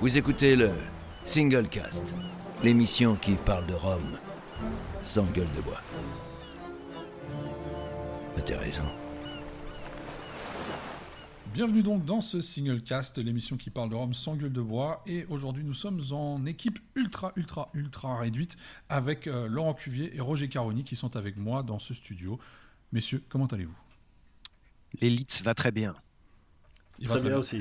Vous écoutez le Single Cast, l'émission qui parle de Rome sans gueule de bois. Intéressant. Bienvenue donc dans ce single cast, l'émission qui parle de Rome sans gueule de bois. Et aujourd'hui, nous sommes en équipe ultra, ultra, ultra réduite avec euh, Laurent Cuvier et Roger Caroni qui sont avec moi dans ce studio. Messieurs, comment allez-vous? L'élite va très bien. Il va très, bien, aussi.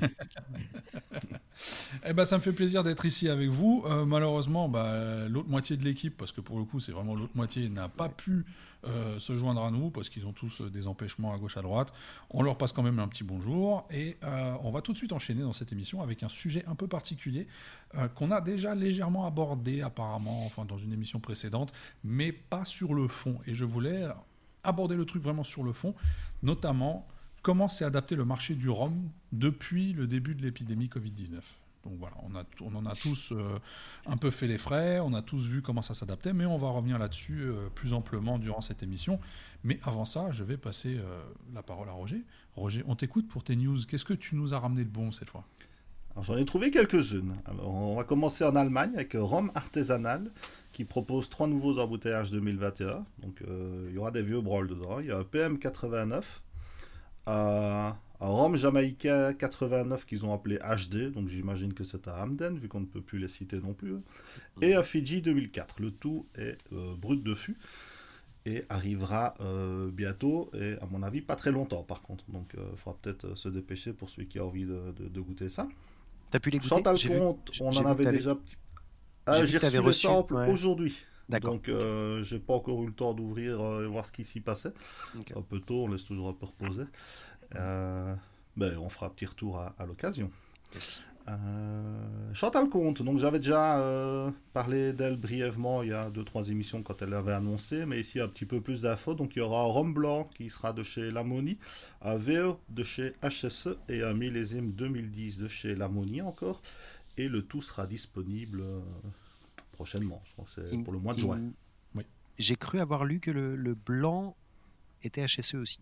eh ben, ça me fait plaisir d'être ici avec vous. Euh, malheureusement, bah, l'autre moitié de l'équipe, parce que pour le coup, c'est vraiment l'autre moitié, n'a pas pu euh, se joindre à nous parce qu'ils ont tous euh, des empêchements à gauche à droite. On leur passe quand même un petit bonjour et on va tout de suite enchaîner dans cette émission avec un sujet un peu particulier qu'on a déjà légèrement abordé apparemment, enfin dans une émission précédente, mais pas sur le fond. Et je voulais aborder le truc vraiment sur le fond, notamment comment s'est adapté le marché du rhum depuis le début de l'épidémie Covid-19 donc voilà, on, en a tous euh, un peu fait les frais, on a tous vu comment ça s'adaptait, mais on va revenir là-dessus euh, plus amplement durant cette émission. Mais avant ça, je vais passer euh, la parole à Roger. Roger, on t'écoute pour tes news. Qu'est-ce que tu nous as ramené de bon cette fois? J'en ai trouvé quelques-unes. Alors, on va commencer en Allemagne avec Rome Artisanal qui propose trois nouveaux embouteillages 2021. Donc il y aura des vieux brolles dedans. Il y a PM89, à, Rome Jamaïca 89 qu'ils ont appelé HD, donc j'imagine que c'est à Hamden, vu qu'on ne peut plus les citer non plus. Et à Fiji 2004. Le tout est euh, brut de fût et arrivera euh, bientôt, et à mon avis pas très longtemps par contre. Donc il euh, faudra peut-être se dépêcher pour celui qui a envie de, goûter ça. T'as pu les goûter? Chantal Comte, on en avait déjà... Ah, j'ai reçu le sample aujourd'hui. Donc, euh, j'ai pas encore eu le temps d'ouvrir euh, et voir ce qui s'y passait. Un peu tôt, on laisse toujours un peu reposer. Euh, ben, on fera un petit retour à, l'occasion. Chantal Comte, donc j'avais déjà parlé d'elle brièvement il y a 2-3 émissions quand elle l'avait annoncé, mais ici un petit peu plus d'infos. Donc il y aura un Rhum Blanc qui sera de chez Lamoni, un VO de chez HSE et un millésime 2010 de chez Lamoni encore. Et le tout sera disponible prochainement. Je pense c'est pour le mois de juin. Oui. J'ai cru avoir lu que le, blanc était HSE aussi.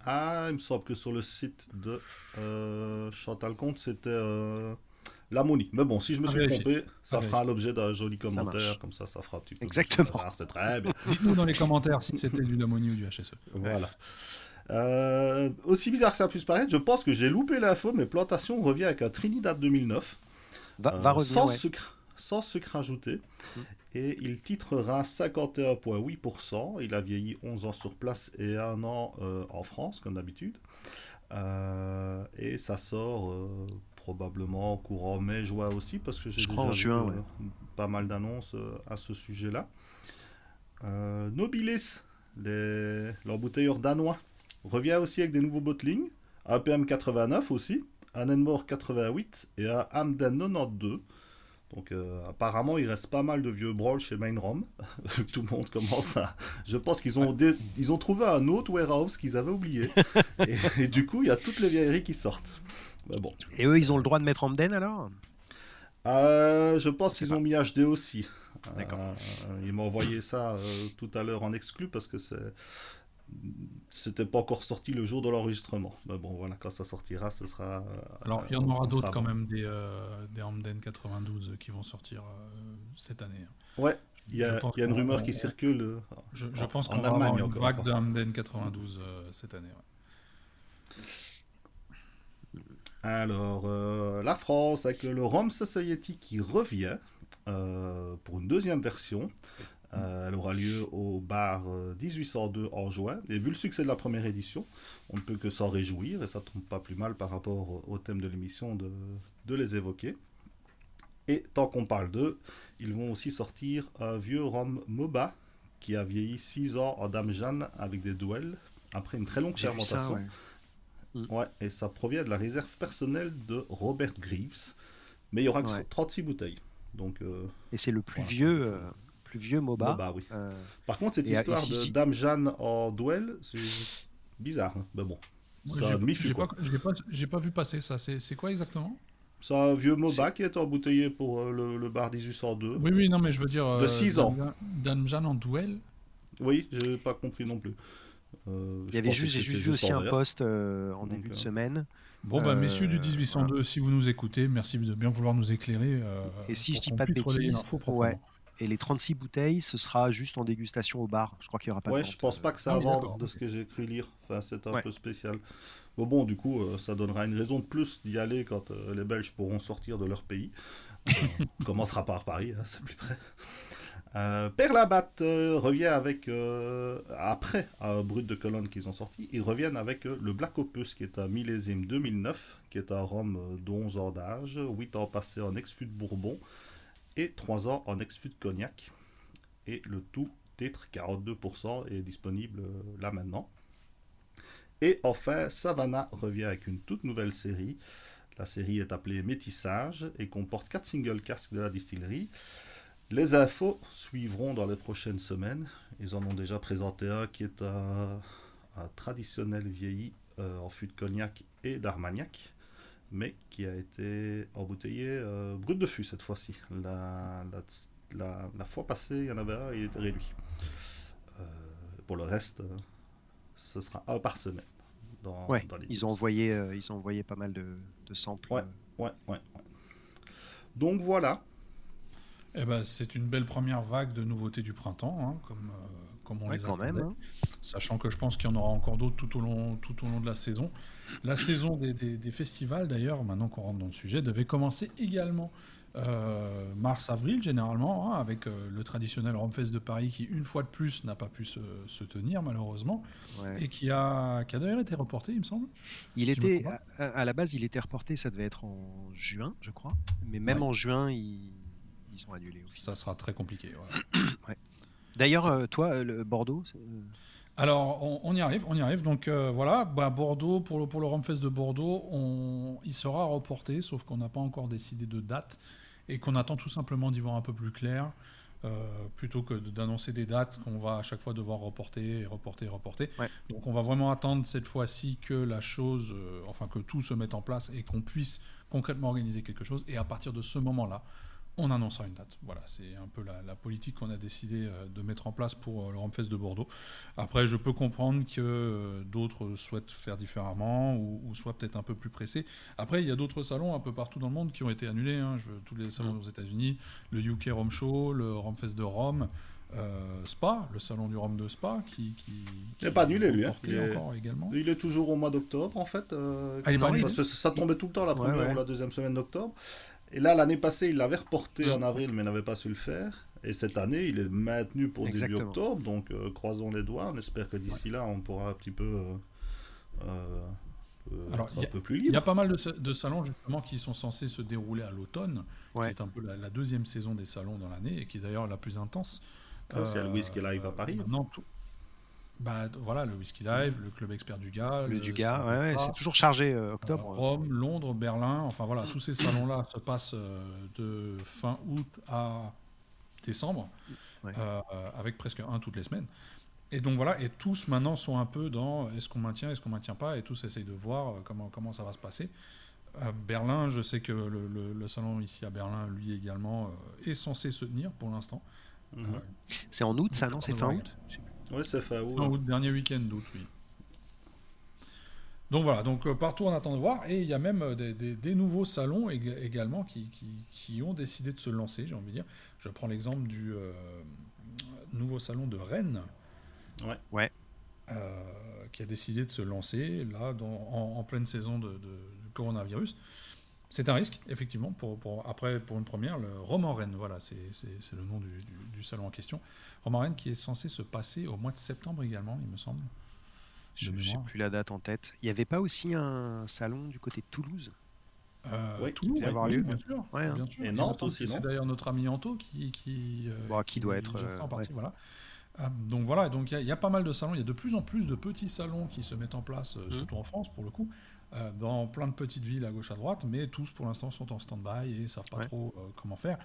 Ah, il me semble que sur le site de euh, Chantal Comte, c'était euh, l'ammonie. Mais bon, si je me suis trompé, ça fera l'objet d'un joli commentaire, comme ça, ça fera un petit peu. Exactement. C'est très bien. Dites-nous dans les commentaires si c'était du l'ammonie ou du HSE. Voilà. Euh, aussi bizarre que ça puisse paraître, je pense que j'ai loupé l'info, mais Plantation revient avec un Trinidad 2009. Va, va revenir, sans sucre sans sucre ajouté. Mm. Et il titrera 51,8%. Il a vieilli 11 ans sur place et 1 an euh, en France, comme d'habitude. Euh, et ça sort euh, probablement courant mai-juin aussi, parce que j'ai déjà juin, pas mal d'annonces à ce sujet-là. Nobilis, l'embouteilleur danois, revient aussi avec des nouveaux bottlings. APM 89 aussi, un Enmore 88 et un Hamden 92. Donc euh, apparemment, il reste pas mal de vieux brawls chez Mainrom. Tout le monde commence à... Je pense qu'ils ont, ils ont trouvé un autre warehouse qu'ils avaient oublié. et, du coup, il y a toutes les vieilleries qui sortent. bon. Et eux, ils ont le droit de mettre Hamden alors? Euh, Je pense qu'ils ont mis HD aussi. D'accord. Euh, ils m'ont envoyé ça tout à l'heure en exclu parce que c'est c'était pas encore sorti le jour de l'enregistrement. Mais bon, voilà, quand ça sortira, ce sera. Alors, il y en aura d'autres quand même, des, euh, des Hamden 92 qui vont sortir euh, cette année. Hein. Ouais, il y a, y a une rumeur qui circule. Euh, je, pense qu'on va avoir une vague de Hamden 92 cette année. Alors, la France, avec le Rome Society qui revient pour une deuxième version. Euh, elle aura lieu au bar 1802 euh, en juin. Et vu le succès de la première édition, on ne peut que s'en réjouir, et ça tombe pas plus mal par rapport au, thème de l'émission de, de, les évoquer. Et tant qu'on parle d'eux, ils vont aussi sortir un vieux rhum MOBA qui a vieilli 6 ans en Dame Jeanne avec des duels après une très longue fermentation. Ouais. et ça provient de la réserve personnelle de Robert Greaves. Mais il y aura que 36 bouteilles. Donc, euh, et c'est le plus vieux plus vieux MOBA. oui. Euh, Par contre, cette histoire de Dame Jeanne en duel, c'est bizarre. Hein. Mais bon, j'ai pas, pas, vu passer ça. C'est quoi exactement? C'est un vieux MOBA qui est embouteillé pour euh, le, bar 1802. Oui, oui, non, mais je veux dire. de 6 euh, ans. Dame Jeanne en duel? Oui, j'ai pas compris non plus. Euh, Il y avait juste, j'ai juste vu aussi un vert. post euh, en Donc, début de euh, semaine. Bon, bah, Euh, messieurs du 1802, si vous nous écoutez, merci de bien vouloir nous éclairer. euh, Et si je dis pas de bêtises, ouais. Et les 36 bouteilles, ce sera juste en dégustation au bar. Je crois qu'il n'y aura pas Ouais, de je vente, pense pas que c'est ah d'accord, de ce que j'ai cru lire. Enfin, c'est un Ouais. peu spécial. Mais bon, du coup, euh, ça donnera une raison de plus d'y aller quand euh, les Belges pourront sortir de leur pays. Euh, on commencera par Paris, hein, c'est plus près. Euh, Perlabat euh, revient avec, euh, après un Brut de Cologne qu'ils ont sorti, ils reviennent avec euh, le Black Opus qui est un millésime 2009, qui est un rhum euh, d'11 ans d'âge, 8 ans passés en ex-fût de Bourbon et 3 ans en ex-fût de Cognac. Et le tout titre 42% est disponible euh, là maintenant. Et enfin, Savannah revient avec une toute nouvelle série. La série est appelée Métissage et comporte 4 single casques de la distillerie. Les infos suivront dans les prochaines semaines. Ils en ont déjà présenté un qui est un, un traditionnel vieilli euh, en fût de cognac et d'armagnac, mais qui a été embouteillé euh, brut de fût cette fois-ci. La, la, la- la fois passée, il y en avait un, il était réduit. Euh, pour le reste, euh, ce sera un par semaine. Dans, Ouais, dans les ils ont envoyé, euh, ils ont envoyé pas mal de, de samples. Ouais. Ouais, ouais, ouais. Donc voilà. Eh ben, c'est une belle première vague de nouveautés du printemps, hein, comme, euh, comme on ouais, les quand même. hein. Sachant que je pense qu'il y en aura encore d'autres tout, au long- tout au long de la saison. La saison des, des- des festivals, d'ailleurs, maintenant qu'on rentre dans le sujet, devait commencer également euh, mars-avril, généralement, hein, avec euh, le traditionnel Romfest de Paris qui, une fois de plus, n'a pas pu se, se tenir, malheureusement, Ouais. et qui a, qui a d'ailleurs été reporté, il me semble. Il était, à, à la base, il était reporté, ça devait être en juin, je crois. Mais même Ouais. en juin, ils, ils sont annulés. au. Ça sera très compliqué. voilà. D'ailleurs, euh, toi, euh, le Bordeaux, euh, Alors, on, on y arrive, on y arrive. Donc euh, voilà, bah, Bordeaux, pour le, pour le de Bordeaux, on, il sera reporté, sauf qu'on n'a pas encore décidé de date et qu'on attend tout simplement d'y voir un peu plus clair, euh, plutôt que d'annoncer des dates qu'on va à chaque fois devoir reporter et reporter et reporter. Ouais. Donc on va vraiment attendre cette fois-ci que la chose, euh, enfin que tout se mette en place et qu'on puisse concrètement organiser quelque chose. Et à partir de ce moment-là, on annoncera une date. Voilà, c'est un peu la, la politique qu'on a décidé euh, de mettre en place pour euh, le Romfest de Bordeaux. Après, je peux comprendre que euh, d'autres souhaitent faire différemment ou, ou soient peut-être un peu plus pressés. Après, il y a d'autres salons un peu partout dans le monde qui ont été annulés. hein. Je veux- tous les salons aux États-Unis, le UK Rome Show, le Romfest de Rome, euh, Spa, le salon du Rhum de Spa, qui, qui, Il est qui pas annulé, lui, hein. Il est- encore également. Il est toujours au mois d'octobre, en fait. euh, Ah, il Non, parce que ça tombait tout le temps la Ouais, première ouais. ou la deuxième semaine d'octobre. Et là, l'année passée, il l'avait reporté Mm. en avril, mais n'avait pas su le faire. Et cette année, il est maintenu pour début octobre. Donc, euh, croisons les doigts. On espère que d'ici là, on pourra un petit peu, euh, euh, Alors, être il y un a- peu plus Il y libre. a pas mal de, sa- de salons justement qui sont censés se dérouler à l'automne, Ouais. qui est un peu la, la deuxième saison des salons dans l'année et qui est d'ailleurs la plus intense. Ah, c'est le Whisky Live à Paris. maintenant, tout- Bah, voilà, le Whisky Live, le Club Expert du Gars, le Dugas, Star ouais, ouais, c'est toujours chargé euh, octobre. Rome, Londres, Berlin, enfin voilà, tous ces salons-là se passent euh, de fin août à décembre, Ouais. euh, avec presque un toutes les semaines. Et donc voilà, et tous maintenant sont un peu dans est-ce qu'on maintient, est-ce qu'on maintient pas, et tous essayent de voir comment, comment ça va se passer. Euh, Berlin, je sais que le, le- le salon ici à Berlin, lui également, est censé se tenir pour l'instant. Mhm. Euh, C'est en août, ça, non C'est fin août? Oui, c'est fin août. Dernier week-end d'août, oui. Donc voilà, donc euh, partout on attend de voir, et il y a même euh, des, des- des nouveaux salons ég- également qui, qui- qui ont décidé de se lancer, j'ai envie de dire. Je prends l'exemple du euh, nouveau salon de Rennes, Ouais. Ouais. euh, qui a décidé de se lancer là dans- en, en pleine saison de, coronavirus. C'est un risque, effectivement, pour, pour- après pour une première, le Rome en Rennes, voilà, c'est le nom du, du- du salon en question. Rome en Rennes qui est censé se passer au mois de septembre également, il me semble. Je n'ai plus la date en tête. Il n'y avait pas aussi un salon du côté de Toulouse? Euh, Oui, Toulouse, avoir oui, lieu. bien sûr. Ouais, hein. bien sûr. Et Nantes aussi, C'est d'ailleurs notre ami Anto qui, qui, euh, Bon, qui doit être, en euh, partie, ouais. voilà. Donc voilà, donc il y a- il y, a pas mal de salons, il y a de plus en plus de petits salons qui se mettent en place, Mmh. euh, surtout en France pour le coup, dans plein de petites villes à gauche à droite, mais tous pour l'instant sont en stand-by et savent pas Ouais. trop euh, comment faire.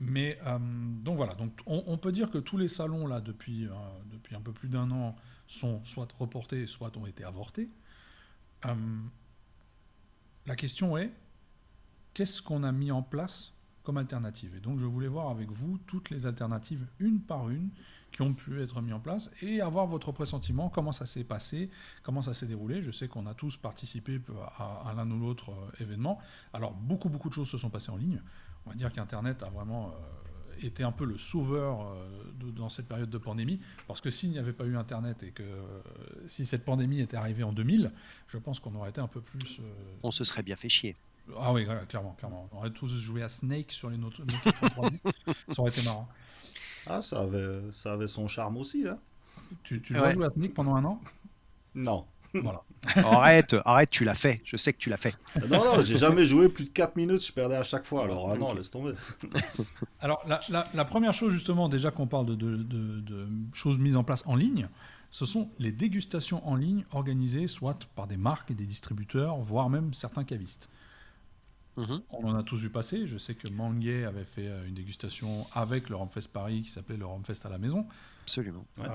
Mais euh, donc voilà, donc on, on peut dire que tous les salons là depuis, euh, depuis un peu plus d'un an sont soit reportés, soit ont été avortés. Euh, la question est, qu'est-ce qu'on a mis en place comme alternative? Et donc je voulais voir avec vous toutes les alternatives, une par une, qui ont pu être mises en place et avoir votre pressentiment, comment ça s'est passé, comment ça s'est déroulé. Je sais qu'on a tous participé à, l'un ou l'autre euh, événement. Alors beaucoup, beaucoup de choses se sont passées en ligne. On va dire qu'Internet a vraiment euh, été un peu le sauveur euh, dans cette période de pandémie, parce que s'il n'y avait pas eu Internet et que si cette pandémie était arrivée en 2000, je pense qu'on aurait été un peu plus... On se serait bien fait chier. Ah oui, clairement, clairement. On aurait tous joué à Snake sur les notes. ça aurait été marrant. Ah, ça avait, ça avait son charme aussi. Hein. Tu, tu joué à Snake pendant un an? Non. Voilà. arrête, arrête, tu l'as fait. Je sais que tu l'as fait. Non, non, j'ai jamais joué plus de 4 minutes, je perdais à chaque fois. Alors, ah non, laisse tomber. Alors, la, la, première chose, justement, déjà qu'on parle de, de, de, de, choses mises en place en ligne, ce sont les dégustations en ligne organisées soit par des marques et des distributeurs, voire même certains cavistes. Mhm. On en a tous vu passer. Je sais que Manguet avait fait euh, une dégustation avec le Romfest Paris qui s'appelait le Romfest à la maison. Absolument. Euh,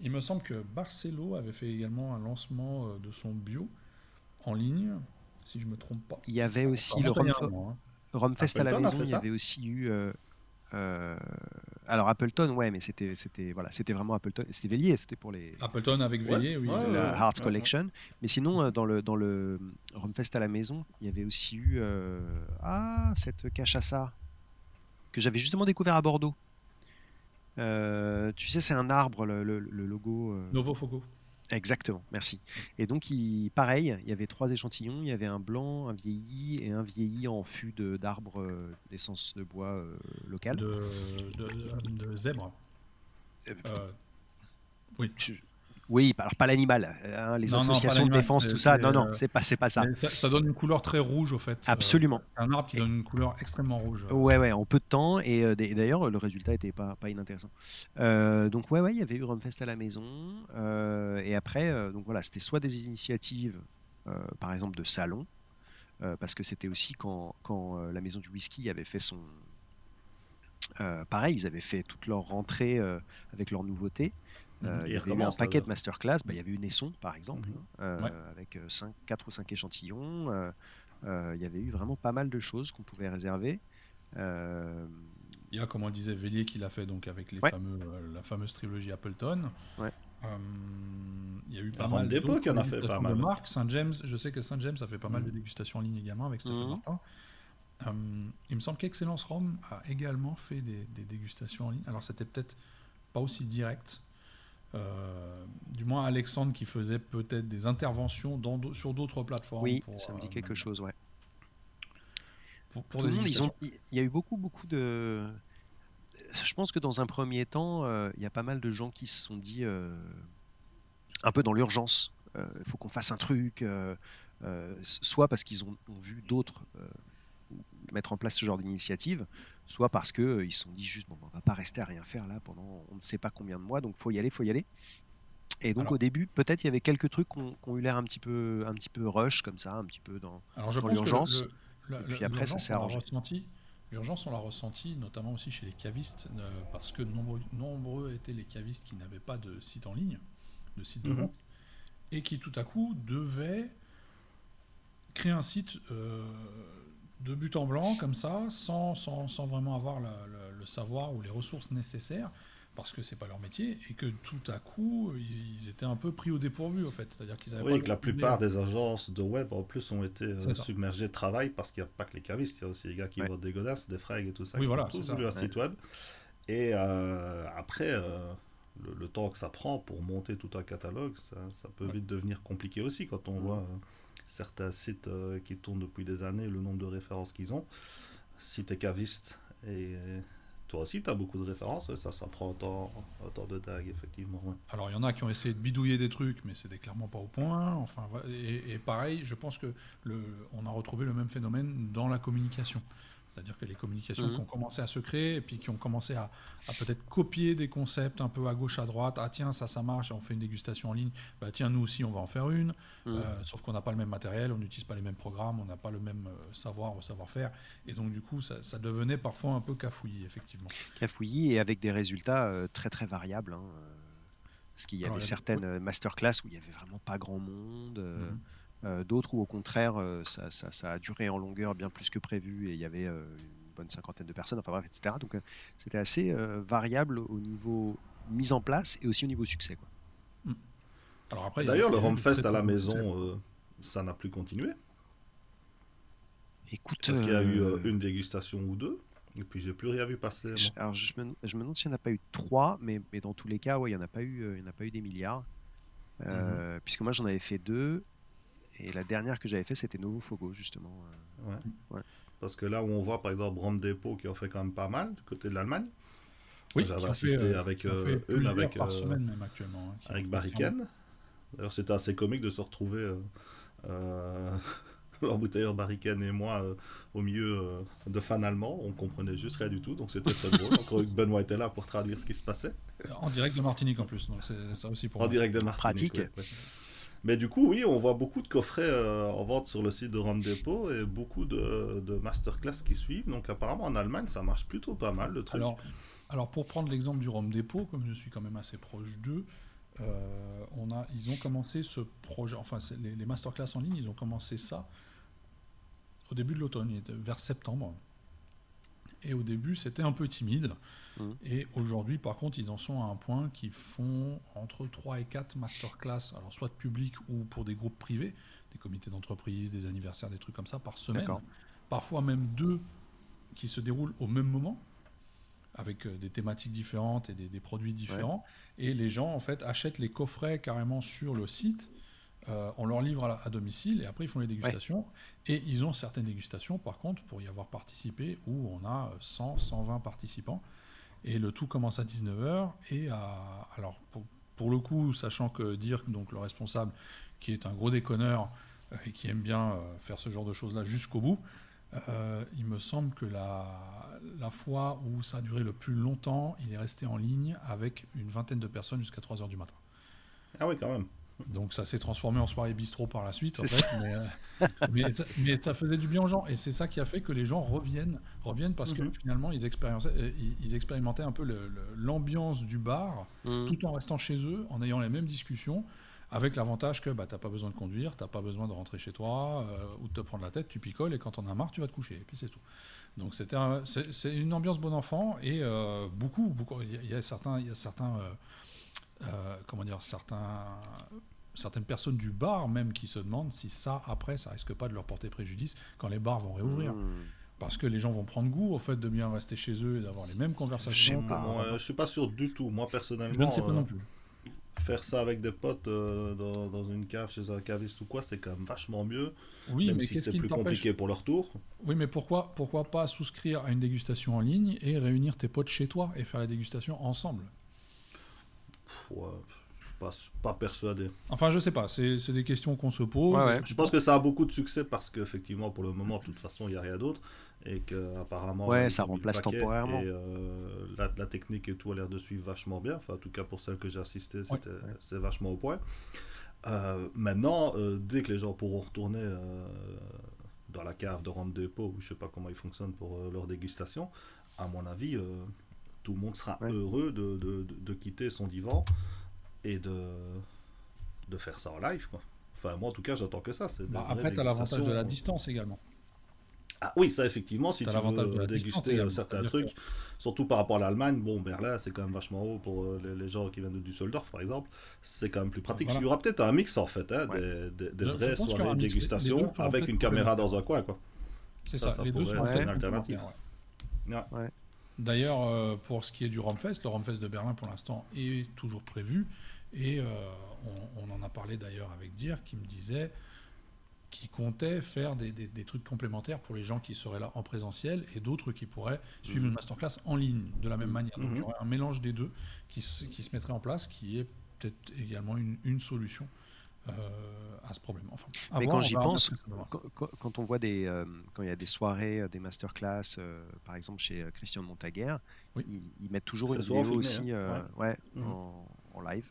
il me semble que Barcelo avait fait également un lancement euh, de son bio en ligne, si je me trompe pas. Il y avait aussi le Romfest, à la maison. Il y avait aussi eu euh, alors Appleton, ouais, mais c'était c'était voilà, c'était vraiment Appleton, c'était Vélier, c'était pour les Appleton avec Vélier, oui, la Hearts Collection. Mais sinon, euh, dans le dans le Rumfest à la maison, il y avait aussi eu euh, ah cette cachaça que j'avais justement découvert à Bordeaux. tu sais, c'est un arbre, le, le, le logo. Novo Fogo. Exactement, merci. Et donc, il, pareil, il y avait trois échantillons. Il y avait un blanc, un vieilli et un vieilli en fût d'arbre euh, d'essence de bois euh, local. De, de, zèbre. Euh, oui. Oui, alors pas l'animal, hein, les associations de défense, tout ça. Non, non, c'est pas, pas ça. ça. donne une couleur très rouge, au fait. Absolument. c'est un arbre qui donne une couleur extrêmement rouge. Ouais, ouais, en peu de temps. Et d'ailleurs, le résultat était pas, pas inintéressant. donc, ouais, ouais, il y avait eu Rumfest à la maison. et après, donc voilà, c'était soit des initiatives, par exemple, de salon, parce que c'était aussi quand, quand la maison du whisky avait fait son. pareil, ils avaient fait toute leur rentrée avec leurs nouveautés. Euh, il y avait eu un paquet de masterclass. Bah, il y avait eu Nesson, par exemple, mhm. euh, avec 5, euh, 4 ou 5 échantillons. il y avait eu vraiment pas mal de choses qu'on pouvait réserver. Il y a, comme on disait, Vélier qui l'a fait donc avec les fameux, la fameuse trilogie Appleton. il y a eu pas mal d'époques, en a fait pas mal. De marques. Saint James, je sais que Saint James a fait pas mal de mhm. dégustations en ligne également avec Stéphane mhm. Martin. il me semble qu'Excellence Rome a également fait des, des dégustations en ligne. Alors c'était peut-être pas aussi direct, euh, du moins Alexandre qui faisait peut-être des interventions dans, sur d'autres plateformes. Oui, ça me dit euh, quelque chose, ouais. Pour, le monde, ils ont, il y a eu beaucoup, beaucoup de. Je pense que dans un premier temps, euh, il y a pas mal de gens qui se sont dit, un peu dans l'urgence, il faut qu'on fasse un truc, soit parce qu'ils ont, ont, vu d'autres mettre en place ce genre d'initiative, soit parce qu'ils euh, se sont dit juste, bon, on va pas rester à rien faire là pendant on ne sait pas combien de mois, donc faut y aller, faut y aller. Et donc au début, peut-être il y avait quelques trucs qui ont, eu l'air un petit peu, un petit peu rush comme ça, un petit peu dans, l'urgence. Et puis après, ça s'est arrangé. L'urgence, on l'a ressenti, notamment aussi chez les cavistes, euh, parce que nombreux, nombreux, étaient les cavistes qui n'avaient pas de site en ligne, de site de mhm. vente, et qui tout à coup devaient créer un site euh, de but en blanc, comme ça, sans, sans, sans vraiment avoir le savoir ou les ressources nécessaires, parce que c'est pas leur métier, et que tout à coup, ils, étaient un peu pris au dépourvu, en fait. C'est-à-dire qu'ils Oui, que la plupart des agences de web, en plus, ont été euh, submergées de travail, parce qu'il n'y a pas que les cavistes, il y a aussi les gars qui vendent des godasses, des frags et tout ça. Oui, qui voilà, c'est ça. un site web. Et euh, après, euh, le, temps que ça prend pour monter tout un catalogue, ça, ça peut vite devenir compliqué aussi, quand on voit certains sites euh, qui tournent depuis des années, le nombre de références qu'ils ont. Si tu es caviste et toi aussi tu as beaucoup de références, ça, ça prend autant, autant de dingue, effectivement. Alors il y en a qui ont essayé de bidouiller des trucs, mais c'était clairement pas au point. Enfin, et, pareil, je pense que le, on a retrouvé le même phénomène dans la communication. C'est-à-dire que les communications qui mhm. ont commencé à se créer et puis qui ont commencé à, peut-être copier des concepts un peu à gauche, à droite. Ah tiens, ça, ça marche, on fait une dégustation en ligne. Bah tiens, nous aussi, on va en faire une. Mhm. Euh, sauf qu'on n'a pas le même matériel, on n'utilise pas les mêmes programmes, on n'a pas le même euh, savoir ou savoir-faire. Et donc, du coup, ça, devenait parfois un peu cafouillis, effectivement. Cafouillis et avec des résultats euh, très, très variables. Hein, parce qu'il y avait certaines masterclass où il n'y avait vraiment pas grand monde. Mhm. Euh, d'autres où au contraire euh, ça, a duré en longueur bien plus que prévu et il y avait euh, une bonne cinquantaine de personnes, enfin bref, etc. Donc c'était assez variable au niveau mise en place et aussi au niveau succès. Quoi. Mm. D'ailleurs, le Romfest à la maison, ça n'a plus continué. Écoute, Parce qu'il y a eu une dégustation ou deux. Et puis j'ai plus rien vu passer. alors je me, je me demande s'il n'y en a pas eu trois, mais, mais dans tous les cas, ouais, il n'y en a pas eu, il n'y en a pas eu des milliards. Mhm. Puisque moi j'en avais fait deux, et la dernière que j'avais fait, c'était Novo Fogo, justement. Euh, ouais. Parce que là où on voit, par exemple, Brom Depot qui en fait quand même pas mal, du côté de l'Allemagne. Oui, j'avais assisté euh, avec euh, une, avec, par semaine même actuellement. Hein, avec Barrican. D'ailleurs, c'était assez comique de se retrouver. l'embouteilleur Barrican et moi au milieu de fans allemands. On comprenait juste rien du tout, donc c'était très drôle. Encore que Benoît était là pour traduire ce qui se passait. En direct de Martinique en plus, donc c'est ça aussi pour En direct de Martinique. Pratique. Mais du coup, oui, on voit beaucoup de coffrets euh, en vente sur le site de Rome Depot et beaucoup de, masterclass qui suivent. Donc apparemment en Allemagne, ça marche plutôt pas mal le truc. Alors, alors pour prendre l'exemple du Rome Depot, comme je suis quand même assez proche d'eux, euh, on a, ils ont commencé ce projet, enfin les, les, masterclass en ligne, ils ont commencé ça au début de l'automne, vers septembre. Et au début, c'était un peu timide. Mmh. Et aujourd'hui, par contre, ils en sont à un point qu'ils font entre 3 et 4 masterclass, alors soit de public ou pour des groupes privés, des comités d'entreprise, des anniversaires, des trucs comme ça par semaine. Parfois même deux qui se déroulent au même moment, avec euh, des thématiques différentes et des, produits différents. Et les gens, en fait, achètent les coffrets carrément sur le site. Euh, on leur livre à, domicile et après ils font les dégustations. Et ils ont certaines dégustations, par contre, pour y avoir participé, où on a 100, 120 participants. Et le tout commence à 19h. Et alors, pour, le coup, sachant que Dirk, donc le responsable, qui est un gros déconneur euh, et qui aime bien euh, faire ce genre de choses-là jusqu'au bout, euh, il me semble que la, la fois où ça a duré le plus longtemps, il est resté en ligne avec une vingtaine de personnes jusqu'à 3h du matin. Ah oui, quand même. Donc ça s'est transformé en soirée bistrot par la suite, en fait, euh, mais, ça, faisait du bien aux gens. Et c'est ça qui a fait que les gens reviennent, reviennent parce que mhm. finalement, ils, euh, ils, expérimentaient un peu l'ambiance du bar, mhm. tout en restant chez eux, en ayant les mêmes discussions, avec l'avantage que bah, tu n'as pas besoin de conduire, tu n'as pas besoin de rentrer chez toi euh, ou de te prendre la tête, tu picoles, et quand on as marre, tu vas te coucher, et puis c'est tout. Donc c'est une ambiance bon enfant, et beaucoup, beaucoup, il y, a certains... Y a certains euh, comment dire, certains, certaines personnes du bar même qui se demandent si ça, après, ça risque pas de leur porter préjudice quand les bars vont réouvrir. Hmm. Parce que les gens vont prendre goût au fait de bien rester chez eux et d'avoir les mêmes conversations. Je, ne je suis pas sûr du tout. Moi, personnellement. Je ne sais pas non plus. Euh, faire ça avec des potes euh, dans, une cave chez un caviste ou quoi, c'est quand même vachement mieux. Oui, même mais si c'est plus compliqué pour leur tour. Oui, mais pourquoi, pourquoi pas souscrire à une dégustation en ligne et réunir tes potes chez toi et faire la dégustation ensemble? Pas, pas persuadé. Enfin, je sais pas, c'est des questions qu'on se pose. Je pense que ça a beaucoup de succès parce qu'effectivement, pour le moment, de toute façon, il n'y a rien d'autre. Et qu'apparemment. Ouais, ça remplace temporairement. Et euh, la, technique et tout a l'air de suivre vachement bien. Enfin, en tout cas, pour celle que j'ai assistée, c'est vachement au point. Euh, maintenant, euh, dès que les gens pourront retourner dans la cave de Rente Dépôt, ou je sais pas comment ils fonctionnent pour leur dégustation, à mon avis, tout le monde sera heureux de, de, de, quitter son divan et de, de faire ça en live. Quoi. Enfin, moi en tout cas, j'attends que ça. Bah, après, tu as l'avantage de la distance également. Ah oui, ça effectivement, si tu veux déguster certains trucs, surtout par rapport à l'Allemagne, bon, Berlin c'est quand même vachement haut pour euh, les, gens qui viennent de Düsseldorf par exemple, c'est quand même plus pratique. Il y aura peut-être un mix en fait, hein, des, des, vraies soirées de dégustation avec une caméra dans un coin. quoi. C'est ça, les deux sont une alternative. Ouais. D'ailleurs, euh, pour ce qui est du Romfest, le Romfest de Berlin pour l'instant est toujours prévu. Et euh, on, en a parlé d'ailleurs avec Dir qui me disait qu'il comptait faire des, trucs complémentaires pour les gens qui seraient là en présentiel et d'autres qui pourraient suivre mhm. une masterclass en ligne de la même mhm. manière. Donc il y mhm. aurait un mélange des deux qui, qui se mettrait en place, qui est peut-être également une solution euh, à ce problème. Enfin, Mais quand j'y pense, quand, on voit des, euh, quand il y a des soirées, des masterclass, par exemple chez Christian Montaguer, ils, mettent toujours une vidéo aussi hein. ouais. Mhm. en, live.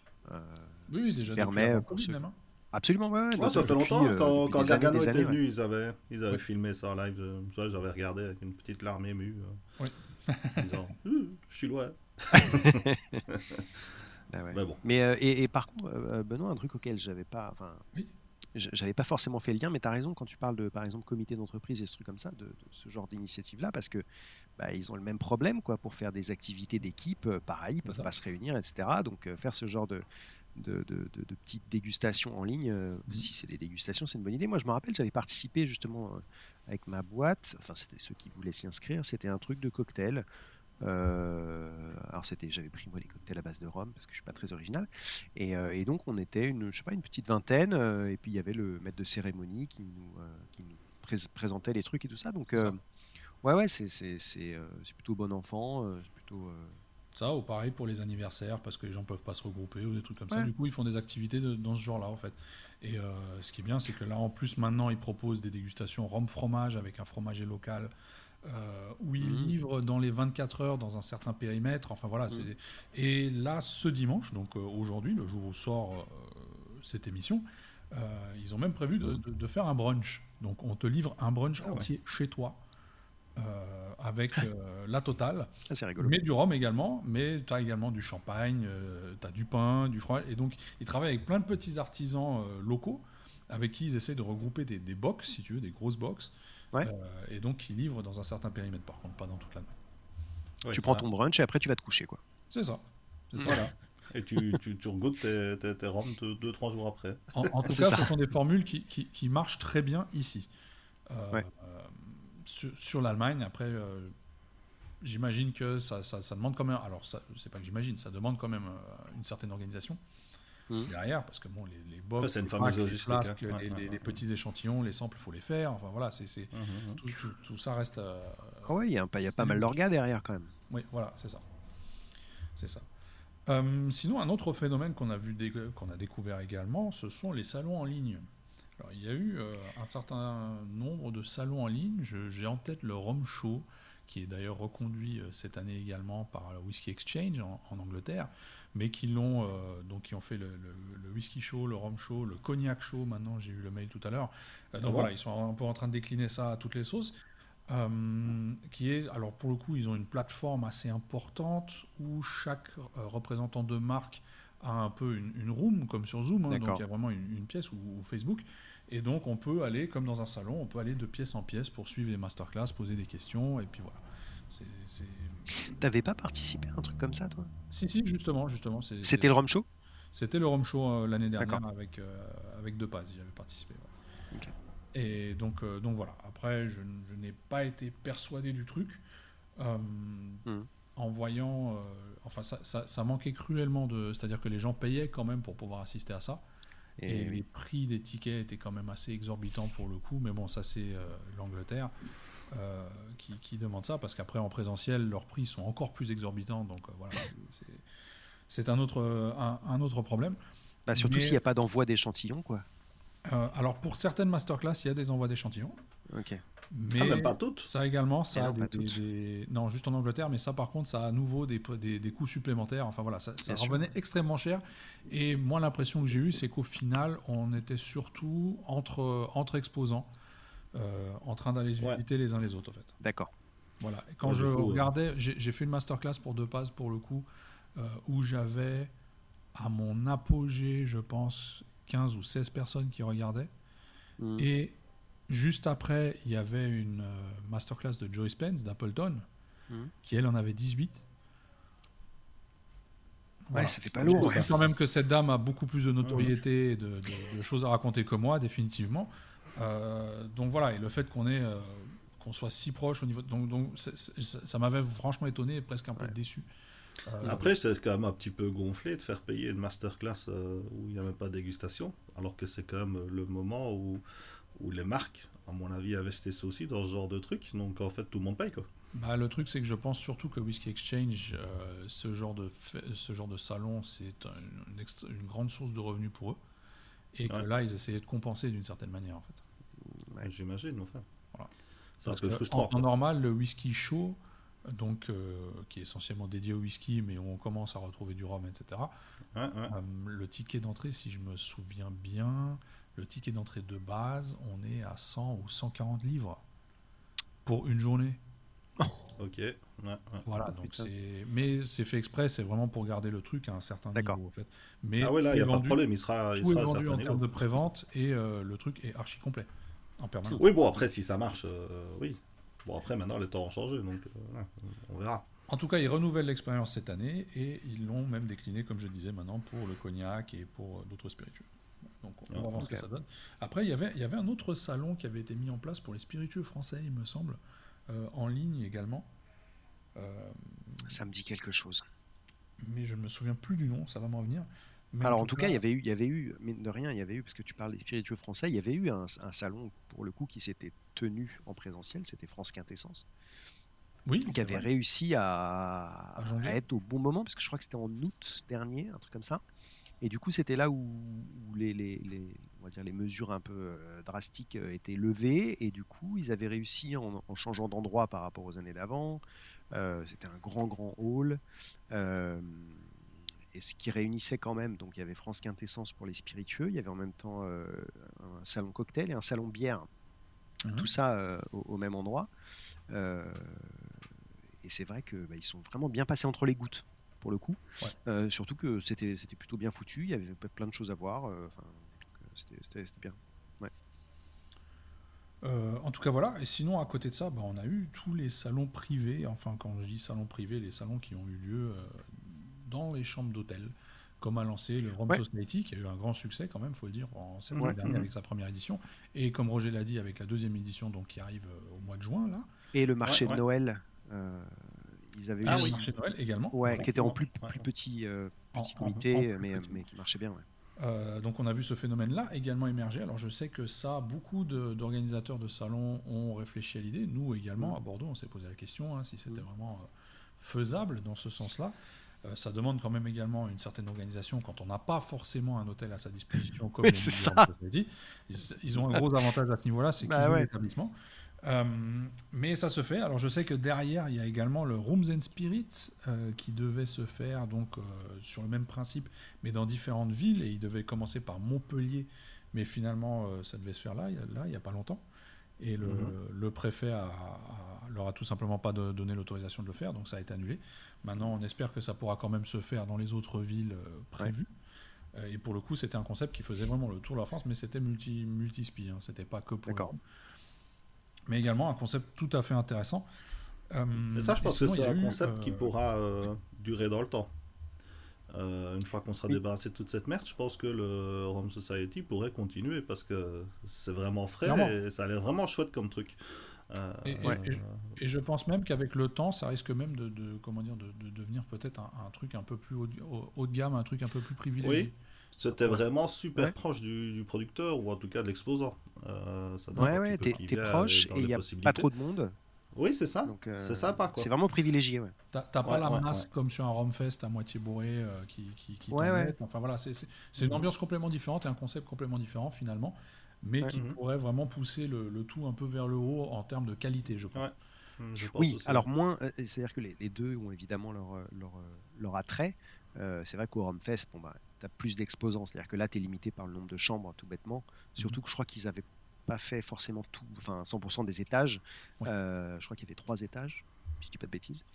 Oui, déjà permet pour ceux... même, hein. Absolument, ouais. ça fait longtemps. quand quand Gargano était venu, ils avaient, ils avaient filmé ça en live. J'avais regardé avec une petite larme émue. Oui. disant, je suis loin. Ah mais, euh, et, par contre, euh, Benoît, un truc auquel j'avais pas. Enfin, j'avais pas forcément fait le lien, mais tu as raison quand tu parles de, par exemple, comité d'entreprise et ce truc comme ça, de, ce genre d'initiative-là, parce que bah, ils ont le même problème, quoi, pour faire des activités d'équipe, euh, pareil, ils peuvent pas se réunir, etc. Donc, euh, faire ce genre de, de, petites dégustations en ligne, euh, mhm. si c'est des dégustations, c'est une bonne idée. Moi, je me rappelle, j'avais participé justement avec ma boîte, enfin, c'était ceux qui voulaient s'y inscrire, c'était un truc de cocktail. Euh, alors c'était, j'avais pris moi les cocktails à base de rhum parce que je suis pas très original. Et, euh, et donc on était une, je sais pas, une petite vingtaine. Euh, et puis il y avait le maître de cérémonie qui nous, qui nous présentait les trucs et tout ça. Donc ouais ouais, c'est, c'est, plutôt bon enfant. c'est plutôt ça, ou pareil pour les anniversaires, parce que les gens peuvent pas se regrouper ou des trucs comme ça. Du coup, ils font des activités dans ce genre-là, en fait. Et ce qui est bien, c'est que là, en plus, maintenant, ils proposent des dégustations rhum-fromage avec un fromager local. Euh, où il mmh. livre dans les 24 heures dans un certain périmètre. Enfin voilà. Mmh. Et là, ce dimanche, donc euh, aujourd'hui, le jour où sort euh, cette émission, ils ont même prévu de, faire un brunch. Donc on te livre un brunch ah entier chez toi. avec la totale. Ah, rigolo. Mais du rhum également, mais tu as également du champagne, tu as du pain, du fromage. Et donc, ils travaillent avec plein de petits artisans locaux avec qui ils essaient de regrouper des, des box, si tu veux, des grosses box, euh, et donc, il livre dans un certain périmètre, par contre, pas dans toute la Ouais, tu prends ton brunch et après tu vas te coucher, quoi. C'est ça. Et tu, tu, tu regoutes tes, tes, tes 2-3 jours après. En, tout cas, ce sont des formules qui, qui, qui, marchent très bien ici. Euh, euh, sur, l'Allemagne, après, j'imagine que ça, ça, ça, demande quand même. Alors, c'est pas que j'imagine, ça demande quand même une certaine organisation. Mmh. derrière, parce que bon, les, les box, les, flasques, les, petits échantillons, les samples, il faut les faire. Enfin voilà, c'est, mmh, mmh, tout, tout, ça reste. Euh, ah oui, il y a, y a pas mal d'orgas derrière quand même. Oui, voilà, c'est ça. C'est ça. Euh, sinon, un autre phénomène qu'on a, vu qu'on a découvert également, ce sont les salons en ligne. Alors, il y a eu euh, un certain nombre de salons en ligne. j'ai en tête le Rome Show, qui est d'ailleurs reconduit cette année également par Whisky Exchange en, en Angleterre mais qui l'ont euh, donc qui ont fait le, whisky show, le rhum show, le cognac show. Maintenant, j'ai eu le mail tout à l'heure. Euh, donc ah voilà, ils sont un peu en train de décliner ça à toutes les sauces. Euh, qui est alors pour le coup, ils ont une plateforme assez importante où chaque représentant de marque a un peu une, room comme sur Zoom. Hein. donc il y a vraiment une, pièce ou, Facebook. Et donc on peut aller comme dans un salon, on peut aller de pièce en pièce pour suivre les masterclass, poser des questions et puis voilà. T'avais pas participé à un truc comme ça, toi? Si, si, justement, justement. C'était le Rome Show? C'était le Rome Show euh, l'année dernière avec, euh, avec deux passes, j'avais participé. Et donc, euh, donc voilà. Après, je, n'ai pas été persuadé du truc. Hmm. En voyant. enfin, ça, ça, manquait cruellement de. C'est-à-dire que les gens payaient quand même pour pouvoir assister à ça. Et, les prix des tickets étaient quand même assez exorbitants pour le coup. Mais bon, ça, c'est l'Angleterre. Euh, qui, qui, demandent ça, parce qu'après en présentiel, leurs prix sont encore plus exorbitants. Donc euh, voilà, c'est un autre, un, autre problème. Bah, surtout s'il n'y a pas d'envoi d'échantillons, quoi. Euh, alors pour certaines masterclass, il y a des envois d'échantillons. Ok. Mais ah, même pas toutes. Ça également, ça a des, non, juste en Angleterre, mais ça par contre, ça a à nouveau des, des, coûts supplémentaires. Enfin voilà, ça, ça revenait extrêmement cher. Et moi, l'impression que j'ai eue, c'est qu'au final, on était surtout entre, entre exposants. Euh, en train d'aller se visiter les uns les autres, en fait. D'accord. Voilà. Et quand je regardais, j'ai fait une masterclass pour deux passes pour le coup, euh, où j'avais à mon apogée, je pense, 15 ou 16 personnes qui regardaient. Hmm. Et juste après, il y avait une euh, masterclass de Joyce Spence d'Appleton, hmm. qui elle en avait 18. Ouais, ça fait pas lourd. Je quand même que cette dame a beaucoup plus de notoriété et de, choses à raconter que moi, définitivement. Euh, donc voilà, et le fait qu'on ait euh, qu'on soit si proche au niveau. Donc, donc ça m'avait franchement étonné et presque un peu déçu. Euh, Après, c'est quand même un petit peu gonflé de faire payer une masterclass où il n'y a même pas de dégustation, alors que c'est quand même le moment où, où les marques, à mon avis, investissent aussi dans ce genre de truc. Donc en fait, tout le monde paye quoi. Bah, le truc, c'est que je pense surtout que Whisky Exchange, ce, genre de ce genre de salon, c'est une, une, grande source de revenus pour eux. Et que là, ils essayaient de compenser d'une certaine manière, en fait. J'imagine, enfin. Voilà. Peu frustrant. En, normal, le whisky chaud, donc, euh, qui est essentiellement dédié au whisky, mais on commence à retrouver du rhum, etc. Euh, le ticket d'entrée, si je me souviens bien, le ticket d'entrée de base, on est à 100 ou 140 livres pour une journée. ok. Voilà, donc c'est. Mais c'est fait exprès, c'est vraiment pour garder le truc à un certain niveau en fait. Mais ah ouais, là, il n'y a pas de problème, il sera, il tout sera est vendu en termes de prévente et euh, le truc est archi complet en permanence. Oui, bon, après, si ça marche, euh, oui. Bon, après, maintenant, les temps ont changé, donc euh, on verra. En tout cas, ils renouvellent l'expérience cette année et ils l'ont même décliné, comme je disais maintenant, pour le cognac et pour d'autres spiritueux. Donc on va voir ce que ça donne. Après, il y, avait, il y avait un autre salon qui avait été mis en place pour les spiritueux français, il me semble, en ligne également. Euh, ça me dit quelque chose. Mais je ne me souviens plus du nom, ça va m'en venir. Alors en tout, cas, il y avait eu, il y avait eu, mine de rien, il y avait eu, parce que tu parles des spiritueux français, il y avait eu un, salon pour le coup qui s'était tenu en présentiel, c'était France Quintessence. Oui. Qui avait réussi à, être au bon moment, parce que je crois que c'était en août dernier, un truc comme ça. Et du coup, c'était là où, les, les, on va dire les mesures un peu euh, drastiques euh, étaient levées. Et du coup, ils avaient réussi en, en changeant d'endroit par rapport aux années d'avant, euh, c'était un grand, grand hall. Euh, et ce qui réunissait quand même, donc il y avait France Quintessence pour les spiritueux, il y avait en même temps euh, un salon cocktail et un salon bière. Mhm. Tout ça au, même endroit. et c'est vrai qu'ils bah, sont vraiment bien passés entre les gouttes pour le coup. surtout que c'était plutôt bien foutu, il y avait plein de choses à voir. c'était bien. Euh, en tout cas, voilà. Et sinon, à côté de ça, bah, on a eu tous les salons privés. Enfin, quand je dis salons privés, les salons qui ont eu lieu euh, dans les chambres d'hôtel, comme a lancé le Rome Society, qui a eu un grand succès quand même, faut le dire, en septembre dernier mhm. avec sa première édition. Et comme Roger l'a dit, avec la deuxième édition, donc qui arrive euh, au mois de juin là. Et le marché de Noël. Ils avaient ah oui, marché de Noël également. Ouais, qui était en plus, plus petit, comité, mais, mais, qui marchait bien. Ouais. Euh, donc on a vu ce phénomène-là également émerger. Alors je sais que ça, beaucoup d'organisateurs de, salons ont réfléchi à l'idée. Nous également, mm. à Bordeaux, on s'est posé la question hein, si c'était mm. vraiment euh, faisable dans ce sens-là. Euh, ça demande quand même également une certaine organisation quand on n'a pas forcément un hôtel à sa disposition comme ça. Dit. Ils, ont un gros avantage à ce niveau-là, c'est bah qu'ils ont l'établissement. Euh, mais ça se fait. Alors je sais que derrière, il y a également le Rooms and Spirits euh, qui devait se faire donc euh, sur le même principe, mais dans différentes villes. Et il devait commencer par Montpellier, mais finalement ça devait se faire là, là il n'y a pas longtemps. Et le, mhm. préfet a, leur a tout simplement pas donné l'autorisation de le faire, donc ça a été annulé. Maintenant, on espère que ça pourra quand même se faire dans les autres villes prévues. Et pour le coup, c'était un concept qui faisait vraiment le tour de la France, mais c'était multi, multi-spi, hein. c'était pas que pour mais également un concept tout à fait intéressant. Euh, et ça, je pense que c'est un concept qui euh, pourra euh, durer dans le temps. une fois qu'on sera débarrassé de toute cette merde, je pense que le Rome Society pourrait continuer parce que c'est vraiment frais et ça a l'air vraiment chouette comme truc. et, je pense même qu'avec le temps, ça risque même de, comment dire, de, devenir peut-être un, truc un peu plus haut, haut, de gamme, un truc un peu plus privilégié. Oui. C'était vraiment super proche du, producteur ou en tout cas de l'exposant. Euh, ouais, ouais, t'es proche et il n'y a pas trop de monde. Oui, c'est ça. Euh, c'est sympa. C'est vraiment privilégié. Ouais. T'as pas la masse comme sur un Romfest à moitié bourré euh, qui, qui, qui Enfin voilà, c'est une ambiance complètement différente et un concept complètement différent finalement, mais qui mhm. pourrait vraiment pousser le, le, tout un peu vers le haut en termes de qualité, je pense. oui, alors moins, c'est-à-dire que les, les, deux ont évidemment leur, leur, leur attrait. c'est vrai qu'au Romfest, bon, bah, tu as plus d'exposants. C'est-à-dire que là, tu es limité par le nombre de chambres, tout bêtement. Surtout mhm. que je crois qu'ils avaient pas fait forcément tout, enfin 100% des étages. Euh, je crois qu'il y avait trois étages, si je dis pas de bêtises.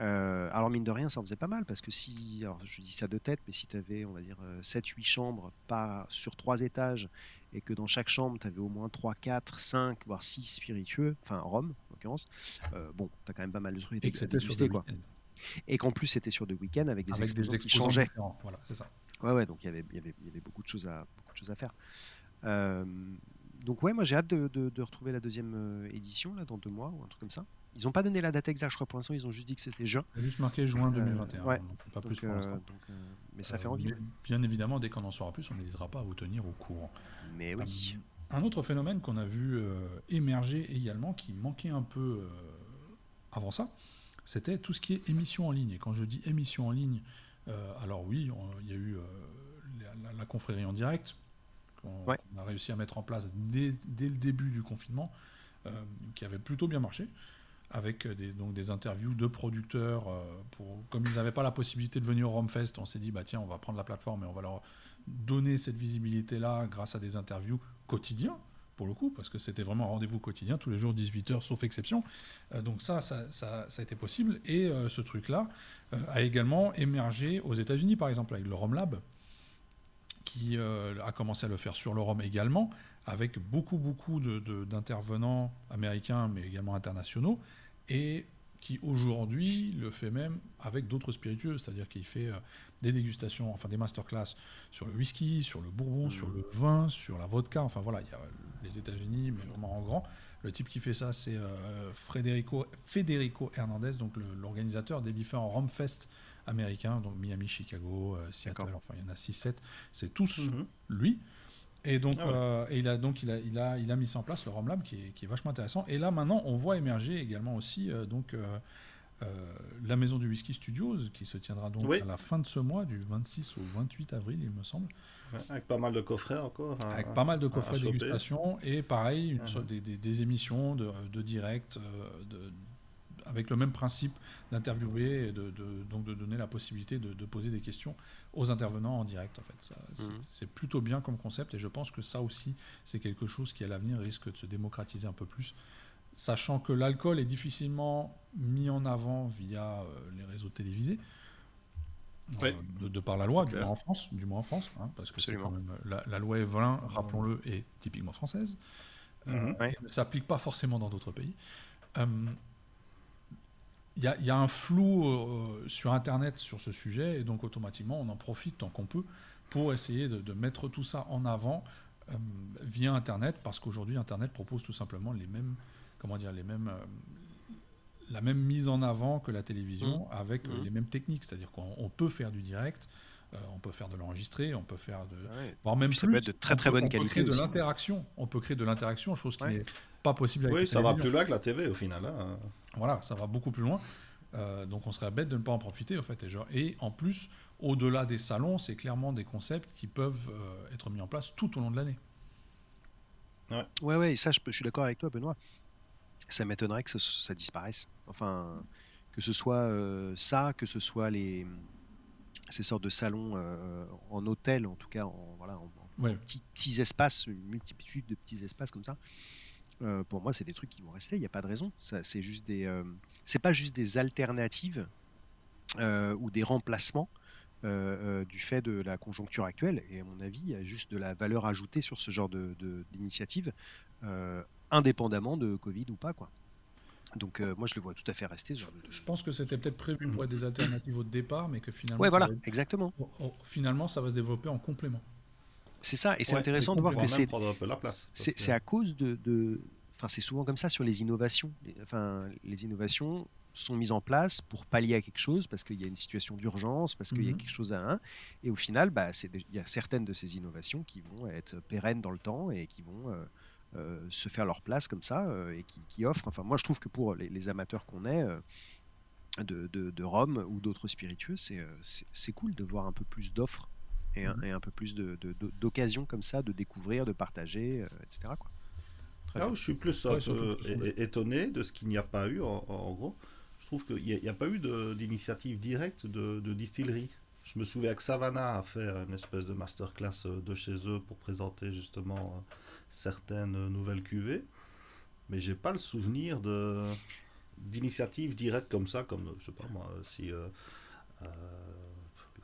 Euh, alors mine de rien, ça en faisait pas mal parce que si, alors je dis ça de tête, mais si tu avais, on va dire, 7-8 euh, chambres pas sur trois étages et que dans chaque chambre, tu avais au moins 3, 4, 5, voire 6 spiritueux, enfin Rome en l'occurrence, bon, tu as quand même pas mal de trucs. Et que c'était sur quoi. Et qu'en plus, c'était sur deux week-ends avec des exposants, qui changeaient. Voilà, c'est ça. Ouais, ouais, donc y il y, avait, y avait beaucoup de choses à, beaucoup de choses à faire. Euh, donc ouais, moi j'ai hâte de, de, retrouver la deuxième euh, édition là dans deux mois ou un truc comme ça. Ils n'ont pas donné la date exacte, je crois pour l'instant, ils ont juste dit que c'était juin. Il a juste marqué juin 2021. Euh, ouais. pas plus pour l'instant. mais ça fait envie. Bien évidemment, dès qu'on en saura plus, on n'hésitera pas à vous tenir au courant. Mais oui. un autre phénomène qu'on a vu émerger également, qui manquait un peu avant ça, c'était tout ce qui est émission en ligne. Et quand je dis émission en ligne, euh, alors oui, il y a eu euh, la, confrérie en direct, qu'on a réussi à mettre en place dès, le début du confinement, euh, qui avait plutôt bien marché, avec des, donc des interviews de producteurs. pour, comme ils n'avaient pas la possibilité de venir au Romfest, on s'est dit, bah, tiens, on va prendre la plateforme et on va leur donner cette visibilité-là grâce à des interviews quotidiennes pour le coup, parce que c'était vraiment un rendez-vous quotidien, tous les jours 18h, sauf exception. donc ça ça, ça, a été possible. Et ce truc-là a également émergé aux États-Unis, par exemple, avec le ROM Lab, qui a commencé à le faire sur le ROM également, avec beaucoup, beaucoup d'intervenants américains, mais également internationaux, et qui aujourd'hui le fait même avec d'autres spiritueux, c'est-à-dire qu'il fait euh, des dégustations, enfin des masterclass sur le whisky, sur le bourbon, sur le vin, sur la vodka, enfin voilà, il y a les États-Unis, mais vraiment en grand. Le type qui fait ça, c'est euh, Federico, Federico Hernandez, donc l'organisateur des différents Romfest américains, donc Miami, Chicago, euh, Seattle, enfin il y en a 6-7, c'est tous mhm. lui. Et donc, ah euh, et il a donc il a, il a, il a mis ça en place le ROM qui est, qui est, vachement intéressant. Et là maintenant, on voit émerger également aussi euh, donc euh, la maison du whisky Studios qui se tiendra donc à la fin de ce mois, du 26 au 28 avril, il me semble. avec pas mal de coffrets encore. avec pas mal de coffrets dégustation et pareil, une, uh-huh. des, des, des, émissions de, de direct, de, avec le même principe d'interviewer et de, donc de donner la possibilité de, poser des questions aux intervenants en direct. En fait, mhm. c'est plutôt bien comme concept et je pense que ça aussi, c'est quelque chose qui à l'avenir risque de se démocratiser un peu plus, sachant que l'alcool est difficilement mis en avant via euh, les réseaux télévisés. Euh, de, par la loi, du moins en France, du moins en France, hein, parce que c'est quand même la, loi Evelyn, rappelons-le, est typiquement française. Euh, mhm. ne s'applique pas forcément dans d'autres pays il y, a un flou euh, sur Internet sur ce sujet, et donc automatiquement, on en profite tant qu'on peut pour essayer de, mettre tout ça en avant euh, via Internet, parce qu'aujourd'hui, Internet propose tout simplement les mêmes, comment dire, les mêmes, euh, la même mise en avant que la télévision, mmh. avec mmh. les mêmes techniques, c'est-à-dire qu'on peut faire du direct. On peut faire de l'enregistrer, on peut faire de, voire même plus, de très très bonne qualité. On peut créer de l'interaction. On peut créer de l'interaction, chose qui n'est pas possible. Avec oui, ça va plus loin que la TV au final. Hein. Voilà, ça va beaucoup plus loin. Euh, donc on serait bête de ne pas en profiter, en fait. Et, genre, et en plus, au-delà des salons, c'est clairement des concepts qui peuvent euh, être mis en place tout au long de l'année. Ouais. ouais, ouais, et ça, je, je suis d'accord avec toi, Benoît. Ça m'étonnerait que ça disparaisse. Enfin, que ce soit euh, ça, que ce soit les ces sortes de salons en hôtel, en tout cas, en, voilà, en, petits, petits, espaces, une multitude de petits espaces comme ça. pour moi, c'est des trucs qui vont rester. Il n'y a pas de raison. C'est juste des c'est pas juste des alternatives euh, ou des remplacements euh, euh, du fait de la conjoncture actuelle. Et à mon avis, il y a juste de la valeur ajoutée sur ce genre d'initiative, de, indépendamment de Covid ou pas. Quoi. Donc moi, je le vois tout à fait rester. Je pense que c'était peut-être prévu pour être des alternatives au départ, mais que finalement, ouais, voilà, exactement. finalement, ça va se développer en complément. C'est ça, et c'est intéressant de voir que c'est c'est à cause de, enfin, c'est souvent comme ça sur les innovations. Enfin, les innovations sont mises en place pour pallier à quelque chose, parce qu'il y a une situation d'urgence, parce qu'il y a mhm. quelque chose à un. Et au final, bah, il y a certaines de ces innovations qui vont être pérennes dans le temps et qui vont euh, euh, se faire leur place comme ça euh, et qui, offrent. Enfin, moi, je trouve que pour les, amateurs qu'on est de, de, Rome ou d'autres spiritueux, c'est cool de voir un peu plus d'offres et, mhm. et, un peu plus d'occasions comme ça de découvrir, de partager, etc. Quoi. Ah, je suis plus étonné de ce qu'il n'y a pas eu, en, gros. Je trouve qu'il n'y a, pas eu d'initiative directe de, distillerie. Je me souviens que Savannah a fait une espèce de masterclass euh, de chez eux pour présenter justement euh, certaines nouvelles cuvées. Mais j'ai pas le souvenir de d'initiative directe comme ça, comme je sais pas moi, si euh,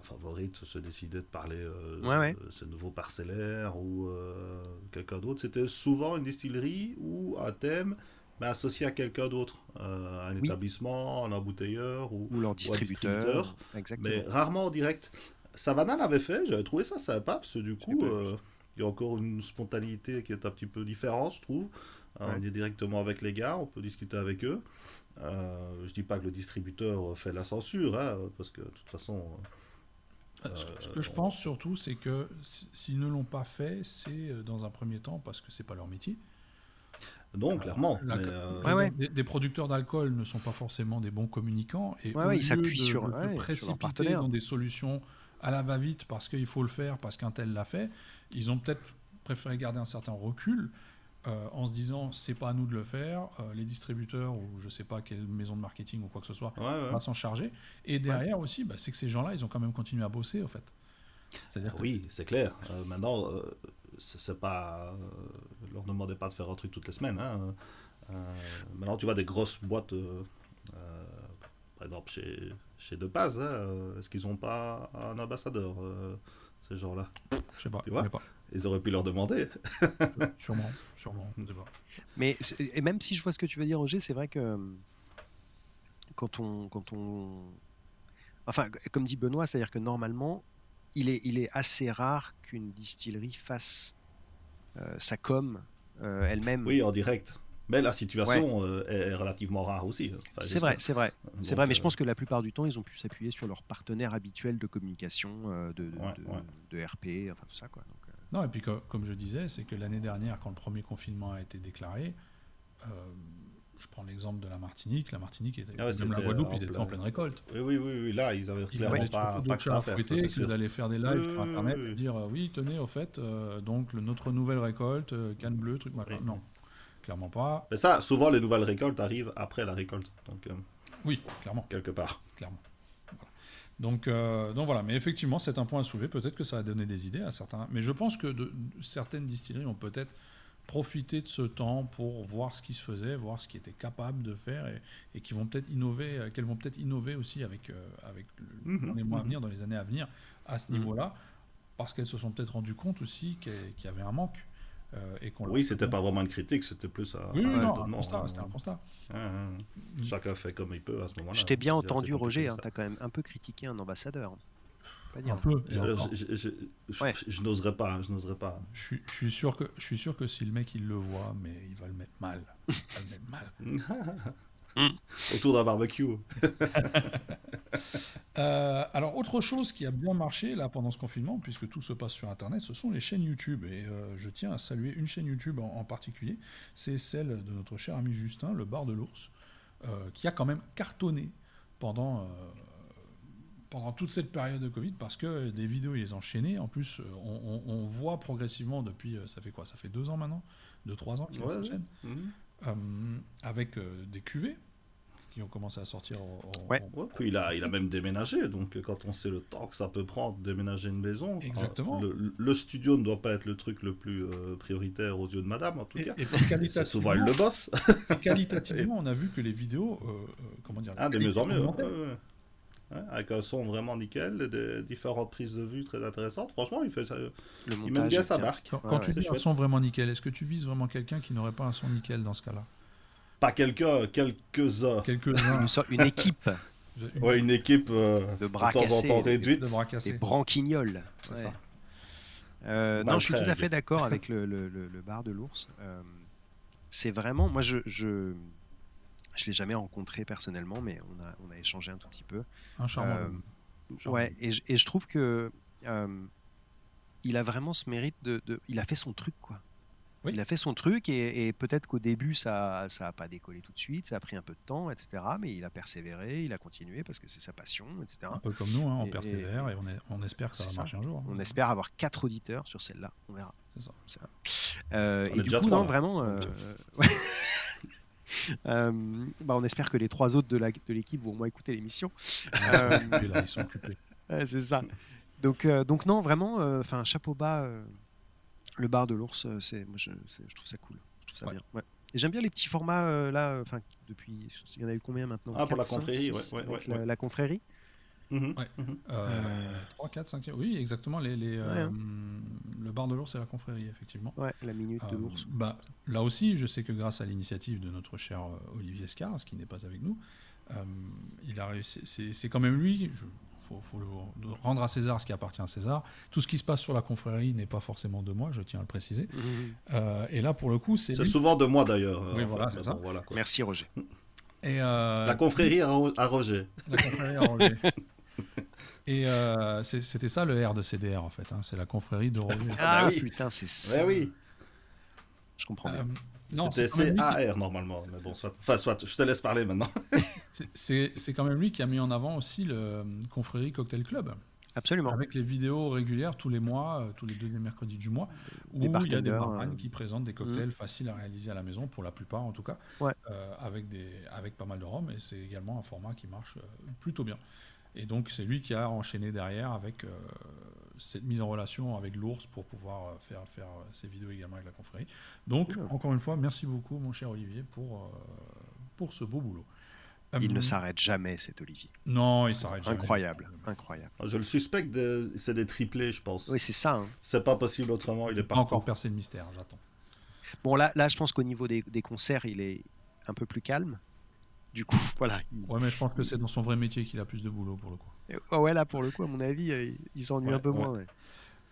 favorite se décidait de parler euh, de ce nouveau parcellaire ou euh, quelqu'un d'autre, c'était souvent une distillerie ou un thème mais associé à quelqu'un d'autre, euh, un établissement, un embouteilleur ou, ou leur distributeur, mais rarement en direct. Savannah l'avait fait, j'avais trouvé ça sympa parce que du coup, il y a encore une spontanéité qui est un petit peu différente, je trouve. On est directement avec les gars, on peut discuter avec eux. Euh, je dis pas que le distributeur fait la censure, hein, parce que de toute façon, ce que je pense surtout, c'est que s'ils ne l'ont pas fait, c'est euh, dans un premier temps parce que c'est pas leur métier. Donc, euh, clairement. Euh, des, producteurs d'alcool ne sont pas forcément des bons communicants. Et au ils s'appuient sur, de précipiter dans des solutions à la va-vite parce qu'il faut le faire, parce qu'un tel l'a fait, ils ont peut-être préféré garder un certain recul euh, en se disant c'est pas à nous de le faire, euh, les distributeurs ou je sais pas quelle maison de marketing ou quoi que ce soit va s'en charger. Et derrière aussi, bah, c'est que ces gens-là, ils ont quand même continué à bosser en fait. oui, c'est clair. Euh, maintenant, c'est pas. Leur demandez pas de faire un truc toutes les semaines. Hein. maintenant, tu vois des grosses boîtes, par exemple chez, chez De Paz, hein, est-ce qu'ils n'ont pas un ambassadeur, ces gens-là? Je sais pas. Tu vois Ils auraient pu leur demander. sûrement, sûrement, je sais pas. Mais et même si je vois ce que tu veux dire, Roger, c'est vrai que quand on, quand on, enfin, comme dit Benoît, c'est-à-dire que normalement, il est, il est assez rare qu'une distillerie fasse euh, sa com euh, elle-même. Oui, en direct. Mais la situation euh, est relativement rare aussi. C'est vrai, c'est vrai, c'est vrai. Mais je pense que la plupart du temps, ils ont pu s'appuyer sur leurs partenaires habituels de communication, de, de, RP, enfin tout ça, quoi. non, et puis comme je disais, c'est que l'année dernière, quand le premier confinement a été déclaré, je prends l'exemple de la Martinique. La Martinique et ah même la Guadeloupe, ils étaient en pleine récolte. Oui, oui, oui, là, ils avaient clairement pas, pas que ça à faire. que d'aller faire des lives sur Internet et dire euh, oui, tenez, au fait, euh, donc notre nouvelle récolte, euh, canne bleue, truc, machin. Non, clairement pas. Mais ça, souvent, les nouvelles récoltes arrivent après la récolte. Donc, oui, clairement. Quelque part. Clairement. Donc, donc voilà, mais effectivement, c'est un point à soulever. Peut-être que ça va donner des idées à certains. Mais je pense que de, certaines distilleries ont peut-être profiter de ce temps pour voir ce qui se faisait, voir ce qui était capable de faire et, et qui vont peut-être innover, euh, qu'elles vont peut-être innover aussi avec, euh, avec mhm. dans les mois à mhm. venir, dans les années à venir, à ce mhm. niveau-là, parce qu'elles se sont peut-être rendues compte aussi qu'il y avait un manque. Euh, et oui, c'était pas vraiment une critique, c'était plus un, oui, non, un constat. C'était un constat. Chacun fait comme il peut à ce moment-là. Je t'ai bien entendu, Roger, hein, tu as quand même un peu critiqué un ambassadeur. Un peu. Je, n'oserais pas, je n'oserais pas. Je, suis sûr que, je suis sûr que si le mec il le voit, mais il va le mettre mal. Il va le mettre mal. Autour d'un barbecue. Euh, alors, autre chose qui a bien marché là pendant ce confinement, puisque tout se passe sur Internet, ce sont les chaînes YouTube. Et euh, je tiens à saluer une chaîne YouTube en, particulier. C'est celle de notre cher ami Justin, le bar de l'ours, euh, qui a quand même cartonné pendant pendant toute cette période de Covid parce que des vidéos, ils les enchaînaient. En plus, euh, on, voit progressivement depuis, euh, ça fait quoi? Ça fait deux ans maintenant? Deux, trois ans qu'ils ouais, mhm. euh, Avec des cuvées qui ont commencé à sortir. ouais. puis il a, il a même déménagé, donc quand on sait le temps que ça peut prendre de déménager une maison, Exactement. Le, studio ne doit pas être le truc le plus prioritaire aux yeux de madame, en tout cas. Et c'est souvent le boss. qualitativement, on a vu que les vidéos, comment dire, ah, de mieux en mieux avec un son vraiment nickel, des différentes prises de vue très intéressantes. Franchement, il fait ça. Le il met bien sa marque. Quand, tu dis un son vraiment nickel, est-ce que tu vises vraiment quelqu'un qui n'aurait pas un son nickel dans ce cas-là? Pas quelqu'un, quelques-uns. Quelques-uns. une, équipe. Une... Ouais, une équipe euh, de bras de temps en temps réduite. De Des branquignoles. Ça. Euh, non, je suis tout à fait d'accord avec le, le, le, bar de l'ours. Euh, c'est vraiment, moi, je, je, je l'ai jamais rencontré personnellement, mais on a, on a échangé un tout petit peu. Un charmant. Euh, ouais, et, et, je trouve que euh, il a vraiment ce mérite de, de, il a fait son truc quoi. Il a fait son truc et, et peut-être qu'au début ça ça a pas décollé tout de suite, ça a pris un peu de temps, etc. Mais il a persévéré, il a continué parce que c'est sa passion, etc. Un peu comme nous, hein, on persévère et, on, est, on, espère que ça va marcher un jour. On espère avoir quatre auditeurs sur celle-là, on verra. Ça. Euh, et du coup, non, vraiment. Euh, Euh, bah, on espère que les trois autres de l'équipe de vont au moins écouter l'émission. Euh, ils sont occupés. c'est ça. Donc, euh, donc non, vraiment, enfin chapeau bas, le bar de l'ours, c'est, moi je, trouve ça cool, je trouve ça bien. Ouais. Et j'aime bien les petits formats là, enfin depuis, il y en a eu combien maintenant? Ah pour la confrérie, ouais, la, confrérie. 3, 4, 5, oui, exactement. Les, les, euh, hein. le bar de l'ours et la confrérie, effectivement. Ouais, la minute de euh, l'ours. Bah, là aussi, je sais que grâce à l'initiative de notre cher euh, Olivier Scars, qui n'est pas avec nous, il a C'est quand même lui. Il faut, rendre à César ce qui appartient à César. Tout ce qui se passe sur la confrérie n'est pas forcément de moi, je tiens à le préciser. Mmh. et là, pour le coup, c'est. C'est souvent de moi d'ailleurs. Oui, voilà, c'est ça. Merci Roger. Et la confrérie à, Roger. La confrérie à Roger. Et euh, c'était ça le R de CDR en fait, hein. c'est la confrérie de Roger. Ah, oui. putain, c'est ça. oui. Je comprends euh, bien. c'est CAR normalement, mais bon, ça, soit, je te laisse parler maintenant. c'est quand même lui qui a mis en avant aussi le euh, confrérie Cocktail Club. Absolument. Avec les vidéos régulières tous les mois, tous les deuxièmes mercredis du mois, où il y a des barman qui présentent des cocktails mm. faciles à réaliser à la maison, pour la plupart en tout cas, avec, des, avec pas mal de rhum, et c'est également un format qui marche plutôt bien. Et donc c'est lui qui a enchaîné derrière avec euh, cette mise en relation avec l'ours pour pouvoir faire, faire ces vidéos également avec la confrérie. Donc, encore une fois, merci beaucoup, mon cher Olivier, pour, pour ce beau boulot. Il ne s'arrête jamais, cet Olivier. Non, il s'arrête jamais. Incroyable, incroyable. Je le suspecte, de... c'est des triplés, je pense. Oui, c'est ça. Hein. C'est pas possible autrement, il est pas encore percé le mystère, j'attends. Bon, là, là, je pense qu'au niveau des, concerts, il est un peu plus calme. Du coup, voilà. Ouais, mais je pense que c'est dans son vrai métier qu'il a plus de boulot pour le coup. ouais, là, pour le coup, à mon avis, euh, il s'ennuie un peu moins.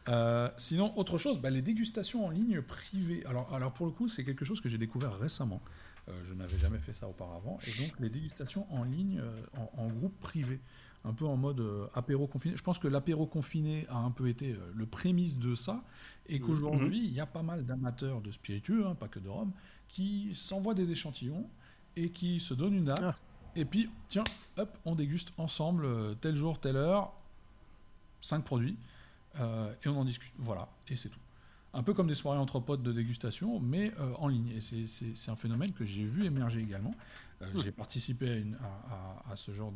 Euh, sinon, autre chose, bah, les dégustations en ligne privées. Alors, alors pour le coup, c'est quelque chose que j'ai découvert récemment. Euh, je n'avais jamais fait ça auparavant. Et donc, les dégustations en ligne, euh, en, groupe privé, un peu en mode apéro confiné. Je pense que l'apéro confiné a un peu été le prémisse de ça. Et mhm. qu'aujourd'hui, il y a pas mal d'amateurs de spiritueux, hein, pas que de rhum, qui s'envoient des échantillons et qui se donnent une date. Ah. Et puis, tiens, hop, on déguste ensemble, tel jour, telle heure, cinq produits, et on en discute. Voilà, et c'est tout un peu comme des soirées entre potes de dégustation, mais euh, en ligne. Et c'est un phénomène que j'ai vu émerger également. Euh, hmm. J'ai participé à, ce genre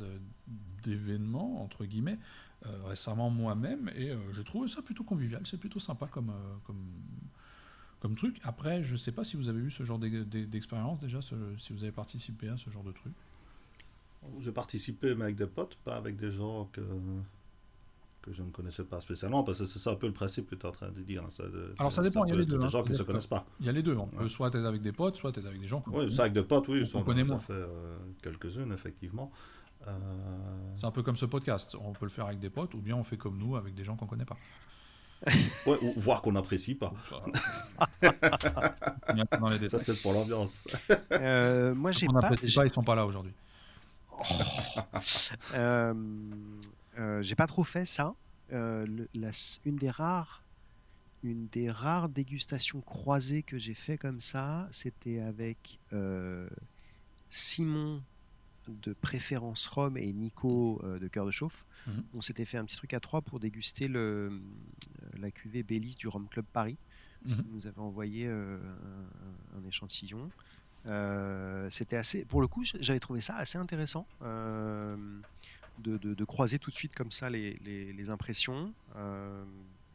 d'événement, entre guillemets, euh, récemment moi-même, et je trouve ça plutôt convivial, c'est plutôt sympa comme, comme, comme truc. Après, je ne sais pas si vous avez eu ce genre d'expérience déjà, si vous avez participé à ce genre de truc. J'ai participé, mais avec des potes, pas avec des gens que que je ne connaissais pas spécialement, parce que c'est ça un peu le principe que tu es en train de dire. Hein, ça, Alors ça dépend, il y a les deux. Des hein, gens qui ne se connaissent pas. Il y a les deux. On peut soit être avec des potes, soit être avec des gens qu'on Oui, soit avec des potes, oui. On, connaît moins. fait euh, quelques-unes, effectivement. Euh, c'est un peu comme ce podcast. On peut le faire avec des potes, ou bien on fait comme nous, avec des gens qu'on ne connaît pas. Ouais, ou voir qu'on n'apprécie pas. ça, c'est pour l'ambiance. Euh, moi, j'ai pas. pas, ils sont pas là aujourd'hui. euh, euh, j'ai pas trop fait ça. Euh, une des rares une des rares dégustations croisées que j'ai fait comme ça, c'était avec euh, Simon de Préférence Rome et Nico de Cœur de Chauffe. Mhm. On s'était fait un petit truc à trois pour déguster le, la cuvée Bélis du Rome Club Paris. Mhm. nous avait envoyé un, un, échantillon. c'était assez, pour le coup, j'avais trouvé ça assez intéressant de, croiser tout de suite comme ça les, impressions. Euh,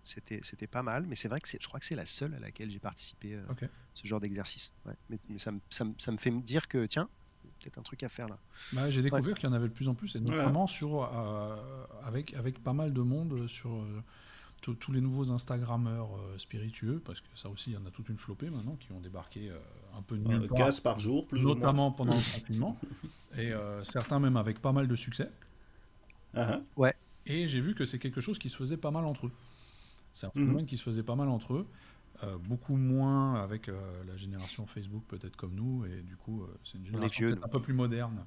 c'était pas mal, mais c'est vrai que je crois que c'est la seule à laquelle j'ai participé euh, ce genre d'exercice. Mais, ça, me fait me dire que tiens, peut-être un truc à faire là. Bah, j'ai découvert qu'il y en avait de plus en plus, et notamment sur, euh, avec, avec pas mal de monde sur tous les nouveaux Instagrammeurs spiritueux, parce que ça aussi, il y en a toute une flopée maintenant qui ont débarqué un peu de nulle par jour, plus notamment pendant le confinement, et certains même avec pas mal de succès. Uh-huh. Ouais. Et j'ai vu que c'est quelque chose qui se faisait pas mal entre eux. C'est un phénomène qui se faisait pas mal entre eux. Euh, beaucoup moins avec euh, la génération Facebook peut-être comme nous et du coup euh, c'est une génération un peu plus moderne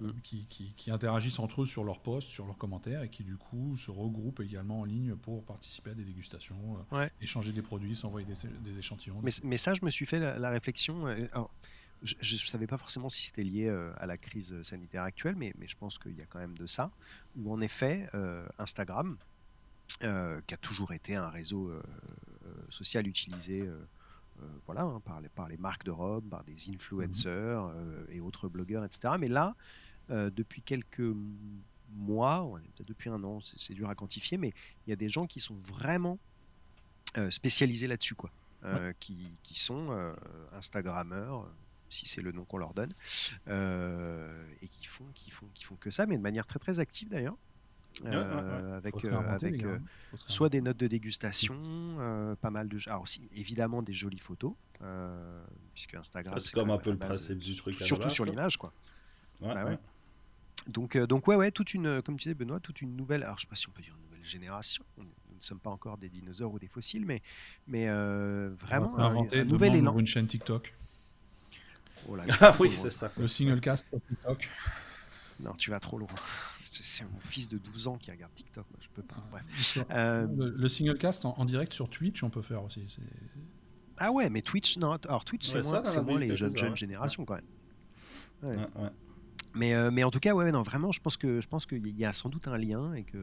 mhm. qui, qui, interagissent entre eux sur leurs posts, sur leurs commentaires et qui du coup se regroupent également en ligne pour participer à des dégustations, échanger des produits, s'envoyer des, échantillons. Mais, mais, ça je me suis fait la, réflexion je ne savais pas forcément si c'était lié à la crise sanitaire actuelle, mais, mais je pense qu'il y a quand même de ça, où en effet, Instagram, qui a toujours été un réseau social utilisé voilà, hein, par, les, par les marques de robe, par des influenceurs mhm. et autres blogueurs, etc. Mais là, depuis quelques mois, peut-être depuis un an, c'est dur à quantifier, mais il y a des gens qui sont vraiment spécialisés là-dessus, quoi. qui, qui, sont Instagrammeurs, si c'est le nom qu'on leur donne, euh, et qui font, qui, font, qui font que ça, mais de manière très très active d'ailleurs. Euh, avec, euh, avec soit des notes de dégustation, pas mal de alors si, évidemment des jolies photos, puisque Instagram c'est comme un peu le principe du truc, surtout sur l'image quoi. Bah donc donc ouais ouais toute une comme tu disais Benoît toute une nouvelle alors je sais pas si on peut dire une nouvelle génération nous ne sommes pas encore des dinosaures ou des fossiles mais mais vraiment un, un nouvel élan. une chaîne TikTok. Oh ah oui, c'est ça. Le single cast TikTok. Non, tu vas trop loin. C'est mon fils de 12 ans qui regarde TikTok. Moi, je peux pas. Euh, le, single cast en, direct sur Twitch, on peut faire aussi. Ah ouais, mais Twitch, non. Alors Twitch, c'est moins, les jeunes, jeunes générations quand même. Ouais. Mais, euh, mais en tout cas, ouais, non, vraiment, je pense que je pense qu'il y a sans doute un lien et que,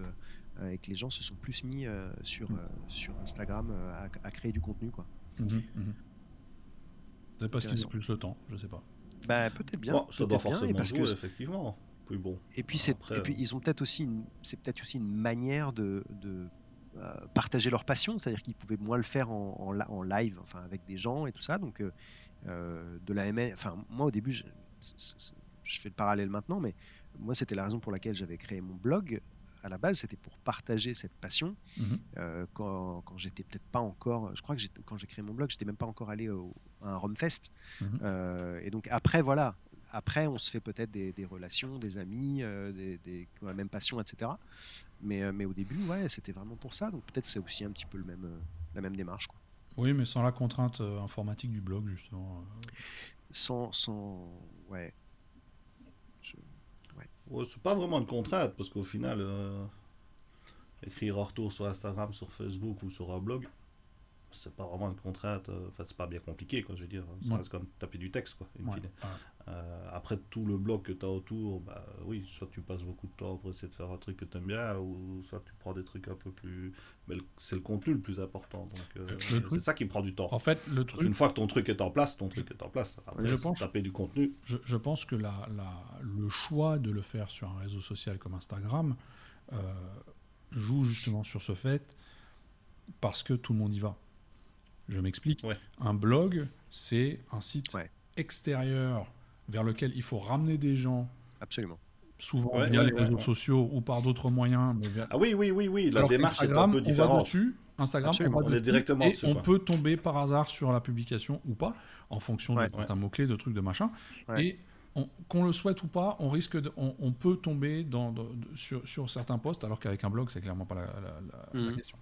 euh, et que les gens se sont plus mis sur, mm. sur Instagram à, créer du contenu, quoi. Mm-hmm, mm-hmm. C'est parce qu'ils ont plus le temps, je sais pas. Bah, peut-être bien. ça doit forcément parce que... effectivement. Puis bon. Et puis, c'est, et puis ils ont peut-être aussi, c'est peut-être aussi une manière de, de partager leur passion, c'est-à-dire qu'ils pouvaient moins le faire en, en, live, enfin avec des gens et tout ça. Donc de la ML, enfin moi au début, je, je, fais le parallèle maintenant, mais moi c'était la raison pour laquelle j'avais créé mon blog à la base, c'était pour partager cette passion. Mhm. Euh, quand, quand j'étais peut-être pas encore, je crois que quand j'ai créé mon blog, j'étais même pas encore allé au, à un Romfest. Mhm. Euh, et donc après, voilà, après, on se fait peut-être des, relations, des amis, euh, des, des, la même passion, etc. Mais, mais au début, ouais, c'était vraiment pour ça. Donc peut-être c'est aussi un petit peu le même, la même démarche. Quoi. Oui, mais sans la contrainte informatique du blog, justement. Sans, sans, ouais, c'est pas vraiment une contrainte, parce qu'au final, euh, écrire en retour sur Instagram, sur Facebook ou sur un blog, c'est pas vraiment une contrainte. Euh, enfin, c'est pas bien compliqué, quoi, je veux dire. C'est comme taper du texte, quoi, euh, après, tout le blog que tu as autour, bah oui, soit tu passes beaucoup de temps pour essayer de faire un truc que tu aimes bien, ou soit tu prends des trucs un peu plus. Mais c'est le contenu le plus important. Donc, c'est ça qui prend du temps. En fait, le truc. Une fois que ton truc est en place, ton truc est en place. Après, je pense... taper du contenu. Je, je pense que la, la, le choix de le faire sur un réseau social comme Instagram joue justement sur ce fait parce que tout le monde y va. Je m'explique. Un blog, c'est un site extérieur vers lequel il faut ramener des gens. Absolument. Souvent via les réseaux sociaux ou par d'autres moyens. Ah oui, oui, oui, oui. La démarche est un peu différente. On va dessus. Instagram, on, va directement et on peut tomber par hasard sur la publication ou pas, en fonction certains mots-clés, de trucs, de machin. Et qu'on le souhaite ou pas, on risque de, on, peut tomber dans, sur, sur, certains posts, alors qu'avec un blog, c'est clairement pas la, la mhm. question.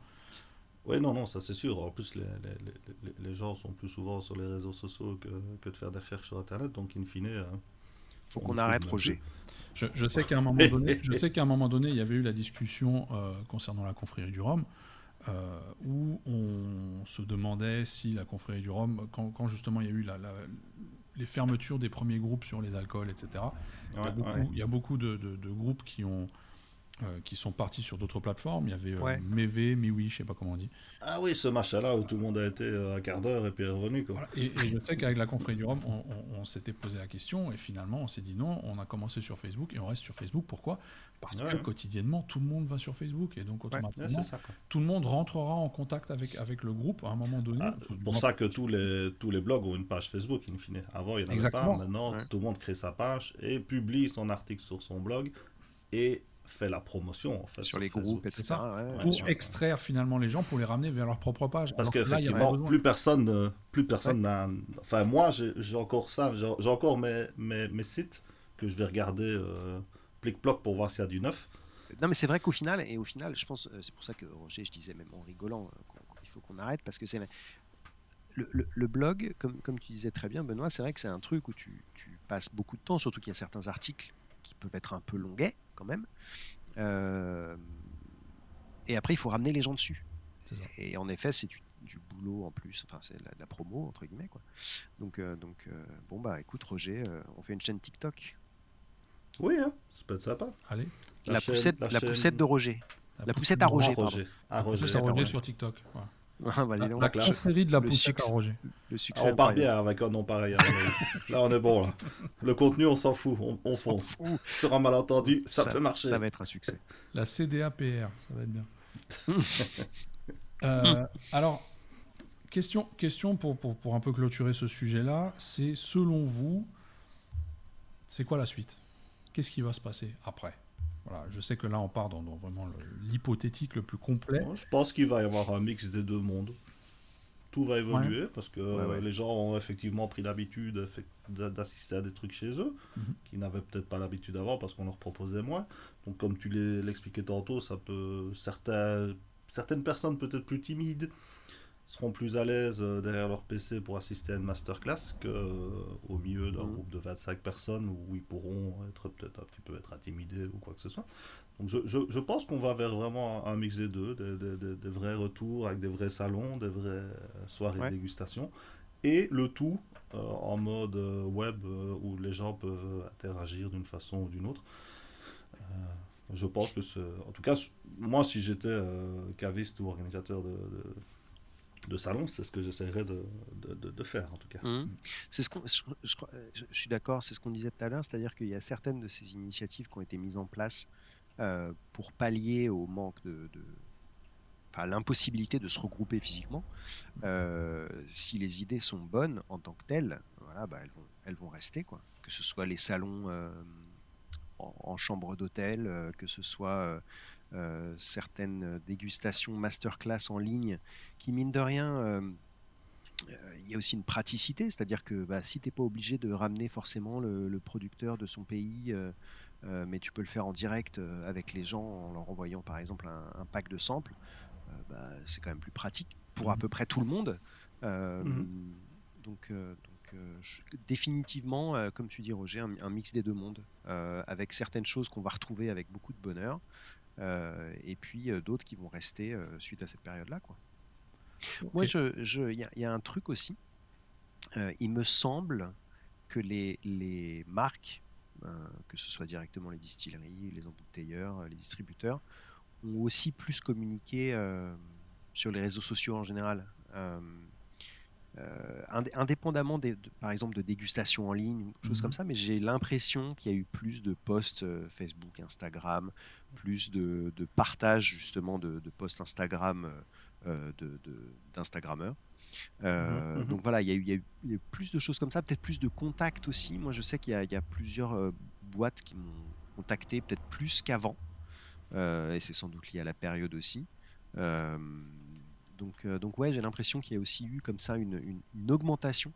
Oui, non, non, ça c'est sûr. En plus, les, les, les, gens sont plus souvent sur les réseaux sociaux que, que, de faire des recherches sur Internet. Donc, in fine. Il hein, faut qu'on arrête, Roger. Je, je, sais qu'à un moment donné, je sais qu'à un moment donné, il y avait eu la discussion euh, concernant la confrérie du Rhum, euh, où on se demandait si la confrérie du Rhum, quand, quand justement il y a eu la, les fermetures des premiers groupes sur les alcools, etc. il, y beaucoup, il, y a beaucoup, de, de, de groupes qui ont euh, qui sont partis sur d'autres plateformes. Il y avait euh, Meve, Miwi, je sais pas comment on dit. Ah oui, ce machin-là où tout le monde a été euh, un quart d'heure et puis est revenu. Quoi. Et, je sais qu'avec la confrérie du Rhum, on, s'était posé la question et finalement on s'est dit non, on a commencé sur Facebook et on reste sur Facebook. Pourquoi? Parce que quotidiennement tout le monde va sur Facebook et donc automatiquement tout le monde rentrera en contact avec, avec le groupe à un moment donné. Ah, pour ça que tous les, tous les blogs ont une page Facebook in fine. Avant il n'y en avait pas, maintenant tout le monde crée sa page et publie son article sur son blog et fait la promotion en fait, sur, les groupes, etc. pour extraire finalement les gens pour les ramener vers leur propre page. Parce qu'effectivement, plus personne, plus personne n'a. Enfin, moi, j'ai encore ça, j'ai encore mes, mes, mes, sites que je vais regarder euh, plic-ploc pour voir s'il y a du neuf. Non, mais c'est vrai qu'au final, et au final, je pense, euh, c'est pour ça que Roger, je disais même en rigolant, euh, qu'il faut qu'on arrête parce que c'est le, le, blog, comme, comme tu disais très bien, Benoît, c'est vrai que c'est un truc où tu, tu passes beaucoup de temps, surtout qu'il y a certains articles qui peuvent être un peu longuets quand même. Euh, et après, il faut ramener les gens dessus. Et en effet, c'est du, boulot en plus, enfin c'est la, la, promo entre guillemets quoi. Donc euh, donc euh, bon bah écoute Roger, on fait une chaîne TikTok. Oui, hein, ça peut être sympa. Allez. La, poussette, la, poussette de Roger. La, poussette à Roger. Roger. À Roger. À Roger sur TikTok. Voilà. Ah, bah, la, la série de la poussette à Roger. Le succès. Ah, on part bien avec un nom pareil. Hein, là, on est bon. Là. Le contenu, on s'en fout. On, on fonce. Sur un malentendu, ça, peut marcher. Ça va être un succès. La CDAPR, ça va être bien. euh, alors, question, question pour, pour, pour un peu clôturer ce sujet-là, c'est selon vous, c'est quoi la suite? Qu'est-ce qui va se passer après? Voilà, je sais que là, on part dans, vraiment l'hypothétique le, plus complet. je pense qu'il va y avoir un mix des deux mondes. Tout va évoluer parce que les gens ont effectivement pris l'habitude d'assister à des trucs chez eux, mhm. qui n'avaient peut-être pas l'habitude avant parce qu'on leur proposait moins. Donc, comme tu l'expliquais tantôt, ça peut certains, certaines personnes peut-être plus timides seront plus à l'aise euh, derrière leur PC pour assister à une masterclass qu'au euh, milieu d'un mmh. groupe de 25 personnes où ils pourront être peut-être un petit peu être intimidés ou quoi que ce soit. Donc je, je, je pense qu'on va vers vraiment un mix des deux, des, vrais retours avec des vrais salons, des vraies soirées de dégustation, et le tout euh, en mode web où les gens peuvent interagir d'une façon ou d'une autre. je pense que, en tout cas, moi si j'étais caviste ou organisateur de de salon, c'est ce que j'essaierais de, de, faire en tout cas. Mmh. C'est ce je, je, suis d'accord, c'est ce qu'on disait tout à l'heure, c'est-à-dire qu'il y a certaines de ces initiatives qui ont été mises en place euh, pour pallier au manque de, l'impossibilité de se regrouper physiquement, si les idées sont bonnes en tant que telles, voilà, bah, elles, vont, elles vont rester. Quoi. Que ce soit les salons en, chambre d'hôtel, que ce soit certaines dégustations masterclass en ligne, qui mine de rien il y a aussi une praticité, c'est-à-dire que bah, si tu n'es pas obligé de ramener forcément le, producteur de son pays, mais tu peux le faire en direct avec les gens en leur envoyant par exemple un, pack de samples, bah, c'est quand même plus pratique pour à mmh. peu près tout le monde. Mmh. Donc, donc définitivement, comme tu dis Roger, un, mix des deux mondes, avec certaines choses qu'on va retrouver avec beaucoup de bonheur, et puis d'autres qui vont rester suite à cette période-là. Quoi. Moi, il y, a un truc aussi. Euh, il me semble que les, les marques, euh, que ce soit directement les distilleries, les embouteilleurs, les distributeurs, ont aussi plus communiqué euh, sur les réseaux sociaux en général. Indépendamment des, par exemple de dégustation en ligne, choses comme mhm. ça, mais j'ai l'impression qu'il y a eu plus de posts Facebook, Instagram, plus de, de partage justement de, de posts Instagram euh, d'Instagrammeurs. Euh, mhm, mhm. Donc voilà, il y, a eu plus de choses comme ça, peut-être plus de contacts aussi. Moi, je sais qu'il y, a plusieurs euh, boîtes qui m'ont contacté, peut-être plus qu'avant. et c'est sans doute lié à la période aussi. Donc, donc ouais, j'ai l'impression qu'il y a aussi eu comme ça une, augmentation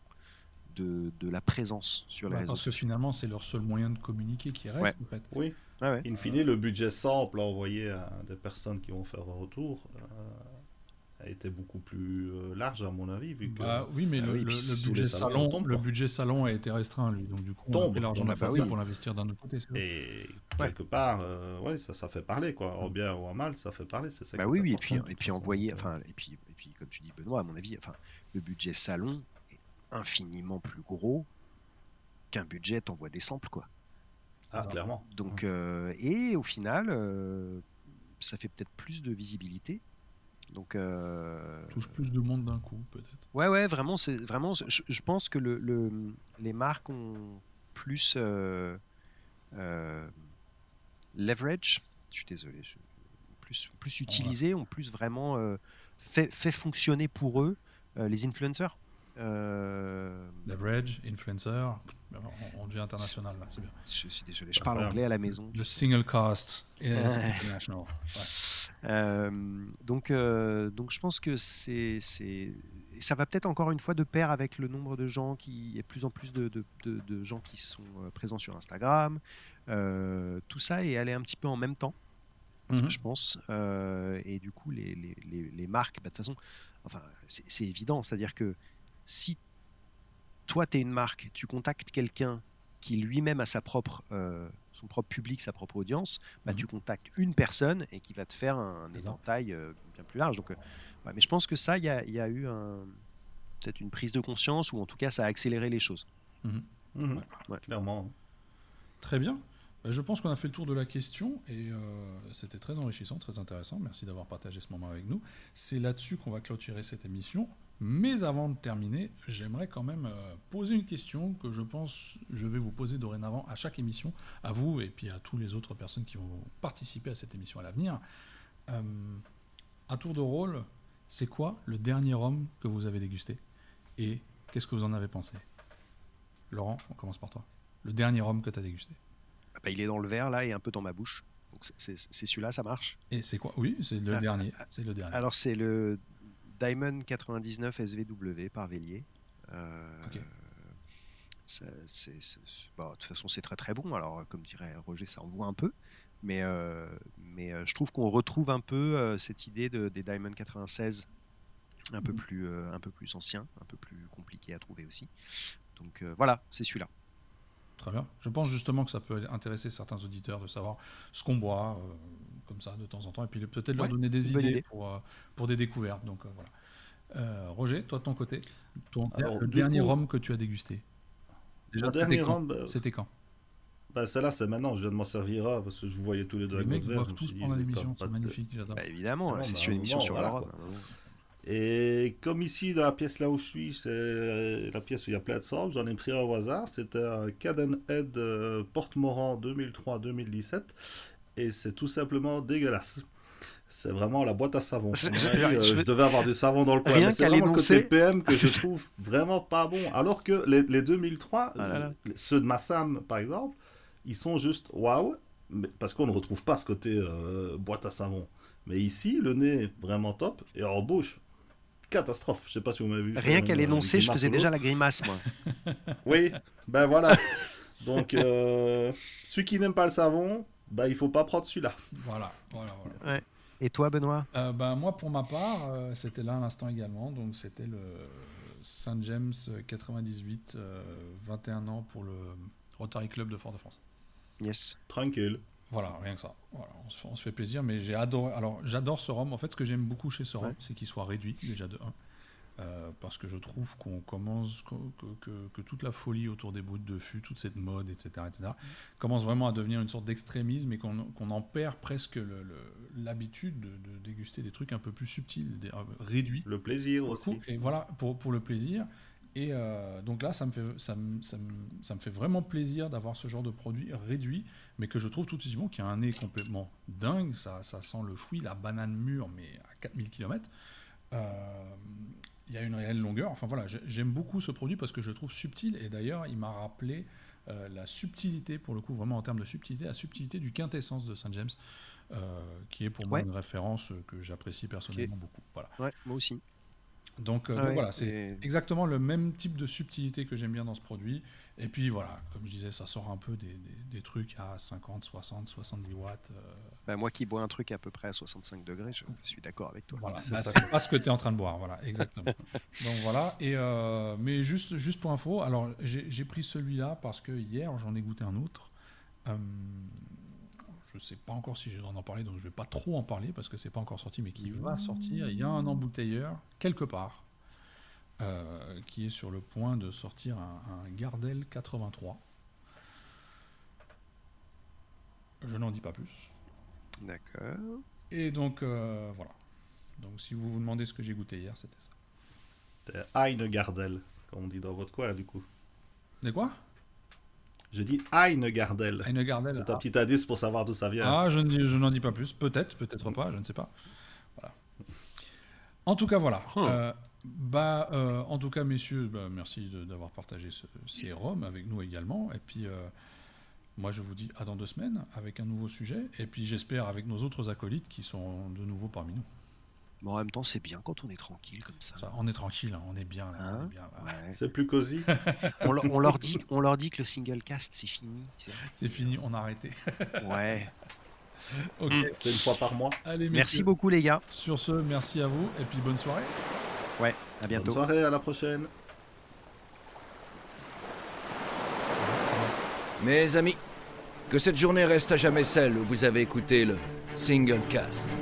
de, la présence sur les réseaux Parce que finalement, c'est leur seul moyen de communiquer qui reste, en fait. Oui. In fine, le budget simple envoyé à des personnes qui vont faire un retour a été beaucoup plus euh, large à mon avis vu que bah, oui mais bah le, budget salon le budget salon a été restreint lui. Donc du coup on a pris l'argent bah pour l'investir d'un autre côté et quelque part euh, ouais ça, ça fait parler quoi. En bien ou en mal ça fait parler c'est ça bah oui oui et puis et puis envoyer enfin et puis et puis comme tu dis Benoît à mon avis enfin le budget salon est infiniment plus gros qu'un budget t'envoie des samples quoi. Ah, clairement. Donc euh, et au final ça fait peut-être plus de visibilité donc, euh... touche plus de monde d'un coup, peut-être. Ouais, ouais, vraiment, c'est vraiment. Je, pense que le, les marques ont plus euh, euh, leverage. Je suis désolé. plus, plus utilisé, ont plus vraiment fait, fait, fonctionner pour eux les influenceurs. Leverage, influencer, on, devient international là, c'est bien. Je suis désolé, je parle anglais à la maison. Le single cast international. Euh, donc, euh, donc je pense que c'est, ça va peut-être encore une fois de pair avec le nombre de gens qui, il y a plus en plus de, de, de, gens qui sont euh, présents sur Instagram. tout ça est allé un petit peu en même temps. Mhm. je pense. et du coup, les, les, les, marques, bah, de toute façon, enfin, c'est évident. C'est-à-dire que si toi, tu es une marque, tu contactes quelqu'un qui lui-même a sa propre, euh, son propre public, sa propre audience, bah, tu mhm. contactes une personne et qui va te faire un, éventail euh, bien plus large. Donc, euh, mais je pense que ça, il y a, eu peut-être une prise de conscience ou en tout cas, ça a accéléré les choses. Mhm. Mhm. Clairement. Très bien. Bah, je pense qu'on a fait le tour de la question et c'était très enrichissant, très intéressant. Merci d'avoir partagé ce moment avec nous. C'est là-dessus qu'on va clôturer cette émission. Mais avant de terminer, j'aimerais quand même euh, poser une question que je pense je vais vous poser dorénavant à chaque émission, à vous et puis à toutes les autres personnes qui vont participer à cette émission à l'avenir. Euh, à tour de rôle, c'est quoi le dernier rhum que vous avez dégusté Et qu'est-ce que vous en avez pensé? Laurent, on commence par toi. Le dernier rhum que tu as dégusté bah, Il est dans le verre là et un peu dans ma bouche. c'est celui-là, ça marche. Et c'est quoi? Oui, c'est le, ah, dernier. Ah, c'est le dernier. Alors c'est le Diamond 99 SVW par Vélier. Euh, de toute façon, c'est très très bon. Alors, comme dirait Roger, ça envoie un peu. Mais, euh, mais euh, je trouve qu'on retrouve un peu cette idée de, des Diamond 96 un peu, mm. plus, un peu plus ancien, un peu plus compliqué à trouver aussi. Donc voilà, c'est celui-là. Très bien. Je pense justement que ça peut intéresser certains auditeurs de savoir ce qu'on boit, comme ça de temps en temps, et puis peut-être leur donner des idées pour, euh, pour des découvertes. Donc euh, voilà. Euh, Roger, toi de ton côté, ton le dernier rhum que tu as dégusté. Déjà, dernier rhum, c'était quand bah, celle-là, c'est maintenant, je viens de m'en servir parce que je vous voyais tous les deux les mecs doivent tous prendre l'émission, c'est magnifique, j'adore. Bah, évidemment, ah c'est sur une émission sur la rhum. Et comme ici, dans la pièce là où je suis, c'est la pièce où il y a plein de sables, j'en ai pris un au hasard. C'était un Cadenhead Porte-Moran 2003-2017 et c'est tout simplement dégueulasse. c'est vraiment la boîte à savon. Je, euh, devais avoir du savon dans le coin. C'est vraiment le côté PM que je trouve vraiment pas bon. Alors que les, 2003, ah ceux de Massam par exemple, ils sont juste waouh, parce qu'on ne retrouve pas ce côté euh, boîte à savon. Mais ici, le nez est vraiment top et en bouche, catastrophe. Je sais pas si vous m'avez vu. Rien qu'à l'énoncer, je faisais déjà la grimace, moi. oui, ben voilà. Donc, euh, celui qui n'aime pas le savon, bah, il faut pas prendre celui-là. Voilà, voilà, voilà. Ouais. Et toi, Benoît? Euh, bah, Moi, pour ma part, euh, c'était là un instant également. Donc, c'était le Saint James 98, 21 ans pour le Rotary Club de Fort-de-France. Yes. Tranquille. Voilà, rien que ça. on, se, fait plaisir, mais j'ai adoré. Alors, j'adore ce rhum. En fait, ce que j'aime beaucoup chez ce rhum, c'est qu'il soit réduit déjà de 1. Euh, parce que je trouve qu'on commence que, toute la folie autour des bouts de fût, toute cette mode, etc., etc., commence vraiment à devenir une sorte d'extrémisme et qu'on en perd presque l'habitude de, déguster des trucs un peu plus subtils, des, euh, réduits. Le plaisir aussi. Et voilà, pour, pour le plaisir. Et euh, donc là, ça me fait, ça me, ça me, ça me fait vraiment plaisir d'avoir ce genre de produit réduit, mais que je trouve tout suite bon, qui a un nez complètement dingue. Ça, ça sent le fruit, la banane mûre, mais à 4000 km. Euh, il y a une réelle longueur. Enfin voilà, j'aime beaucoup ce produit parce que je le trouve subtil. Et d'ailleurs, il m'a rappelé euh, la subtilité, pour le coup, vraiment en termes de subtilité, la subtilité du quintessence de Saint James, qui est pour moi une référence que j'apprécie personnellement beaucoup. Voilà. Ouais, moi aussi. Donc, euh, voilà, c'est exactement le même type de subtilité que j'aime bien dans ce produit. Et puis voilà, comme je disais, ça sort un peu des, trucs à 50, 60, 70 watts. Euh. Ben, moi qui bois un truc à peu près à 65 degrés, je suis d'accord avec toi. Voilà, c'est bah, pas ce que tu es en train de boire, voilà, exactement. Donc voilà, et, euh, mais juste, juste pour info, alors j'ai pris celui-là parce que hier j'en ai goûté un autre. Je ne sais pas encore si j'ai le droit d'en parler, donc je ne vais pas trop en parler parce que c'est pas encore sorti, mais qui va sortir. Il y a un embouteilleur quelque part euh, qui est sur le point de sortir un, Gardel 83. Je n'en dis pas plus. D'accord. Et donc euh, voilà. Donc si vous vous demandez ce que j'ai goûté hier, c'était ça. Eine Gardel, comme on dit dans votre coin du coup. De quoi? Je dis Eine Gardel. Eine Gardel. C'est un petit indice pour savoir d'où ça vient. Ah, je, n'en dis pas plus. Peut-être, peut-être pas, je ne sais pas. Voilà. En tout cas, voilà. Euh, bah, euh, en tout cas, messieurs, bah, merci d'avoir partagé ce, ces roms avec nous également. Et puis, euh, moi, je vous dis à dans deux semaines avec un nouveau sujet. Et puis, j'espère avec nos autres acolytes qui sont de nouveau parmi nous. Mais en même temps, c'est bien quand on est tranquille comme ça. on est tranquille, hein, on est bien. Là, hein C'est plus cosy. on, leur dit, on leur dit que le single cast, c'est fini. C'est fini, on a arrêté. ouais. ok. C'est une fois par mois. Allez, merci beaucoup, les gars. Sur ce, merci à vous et puis bonne soirée. Ouais, à bientôt. Bonne soirée, à la prochaine. Mes amis, que cette journée reste à jamais celle où vous avez écouté le single cast.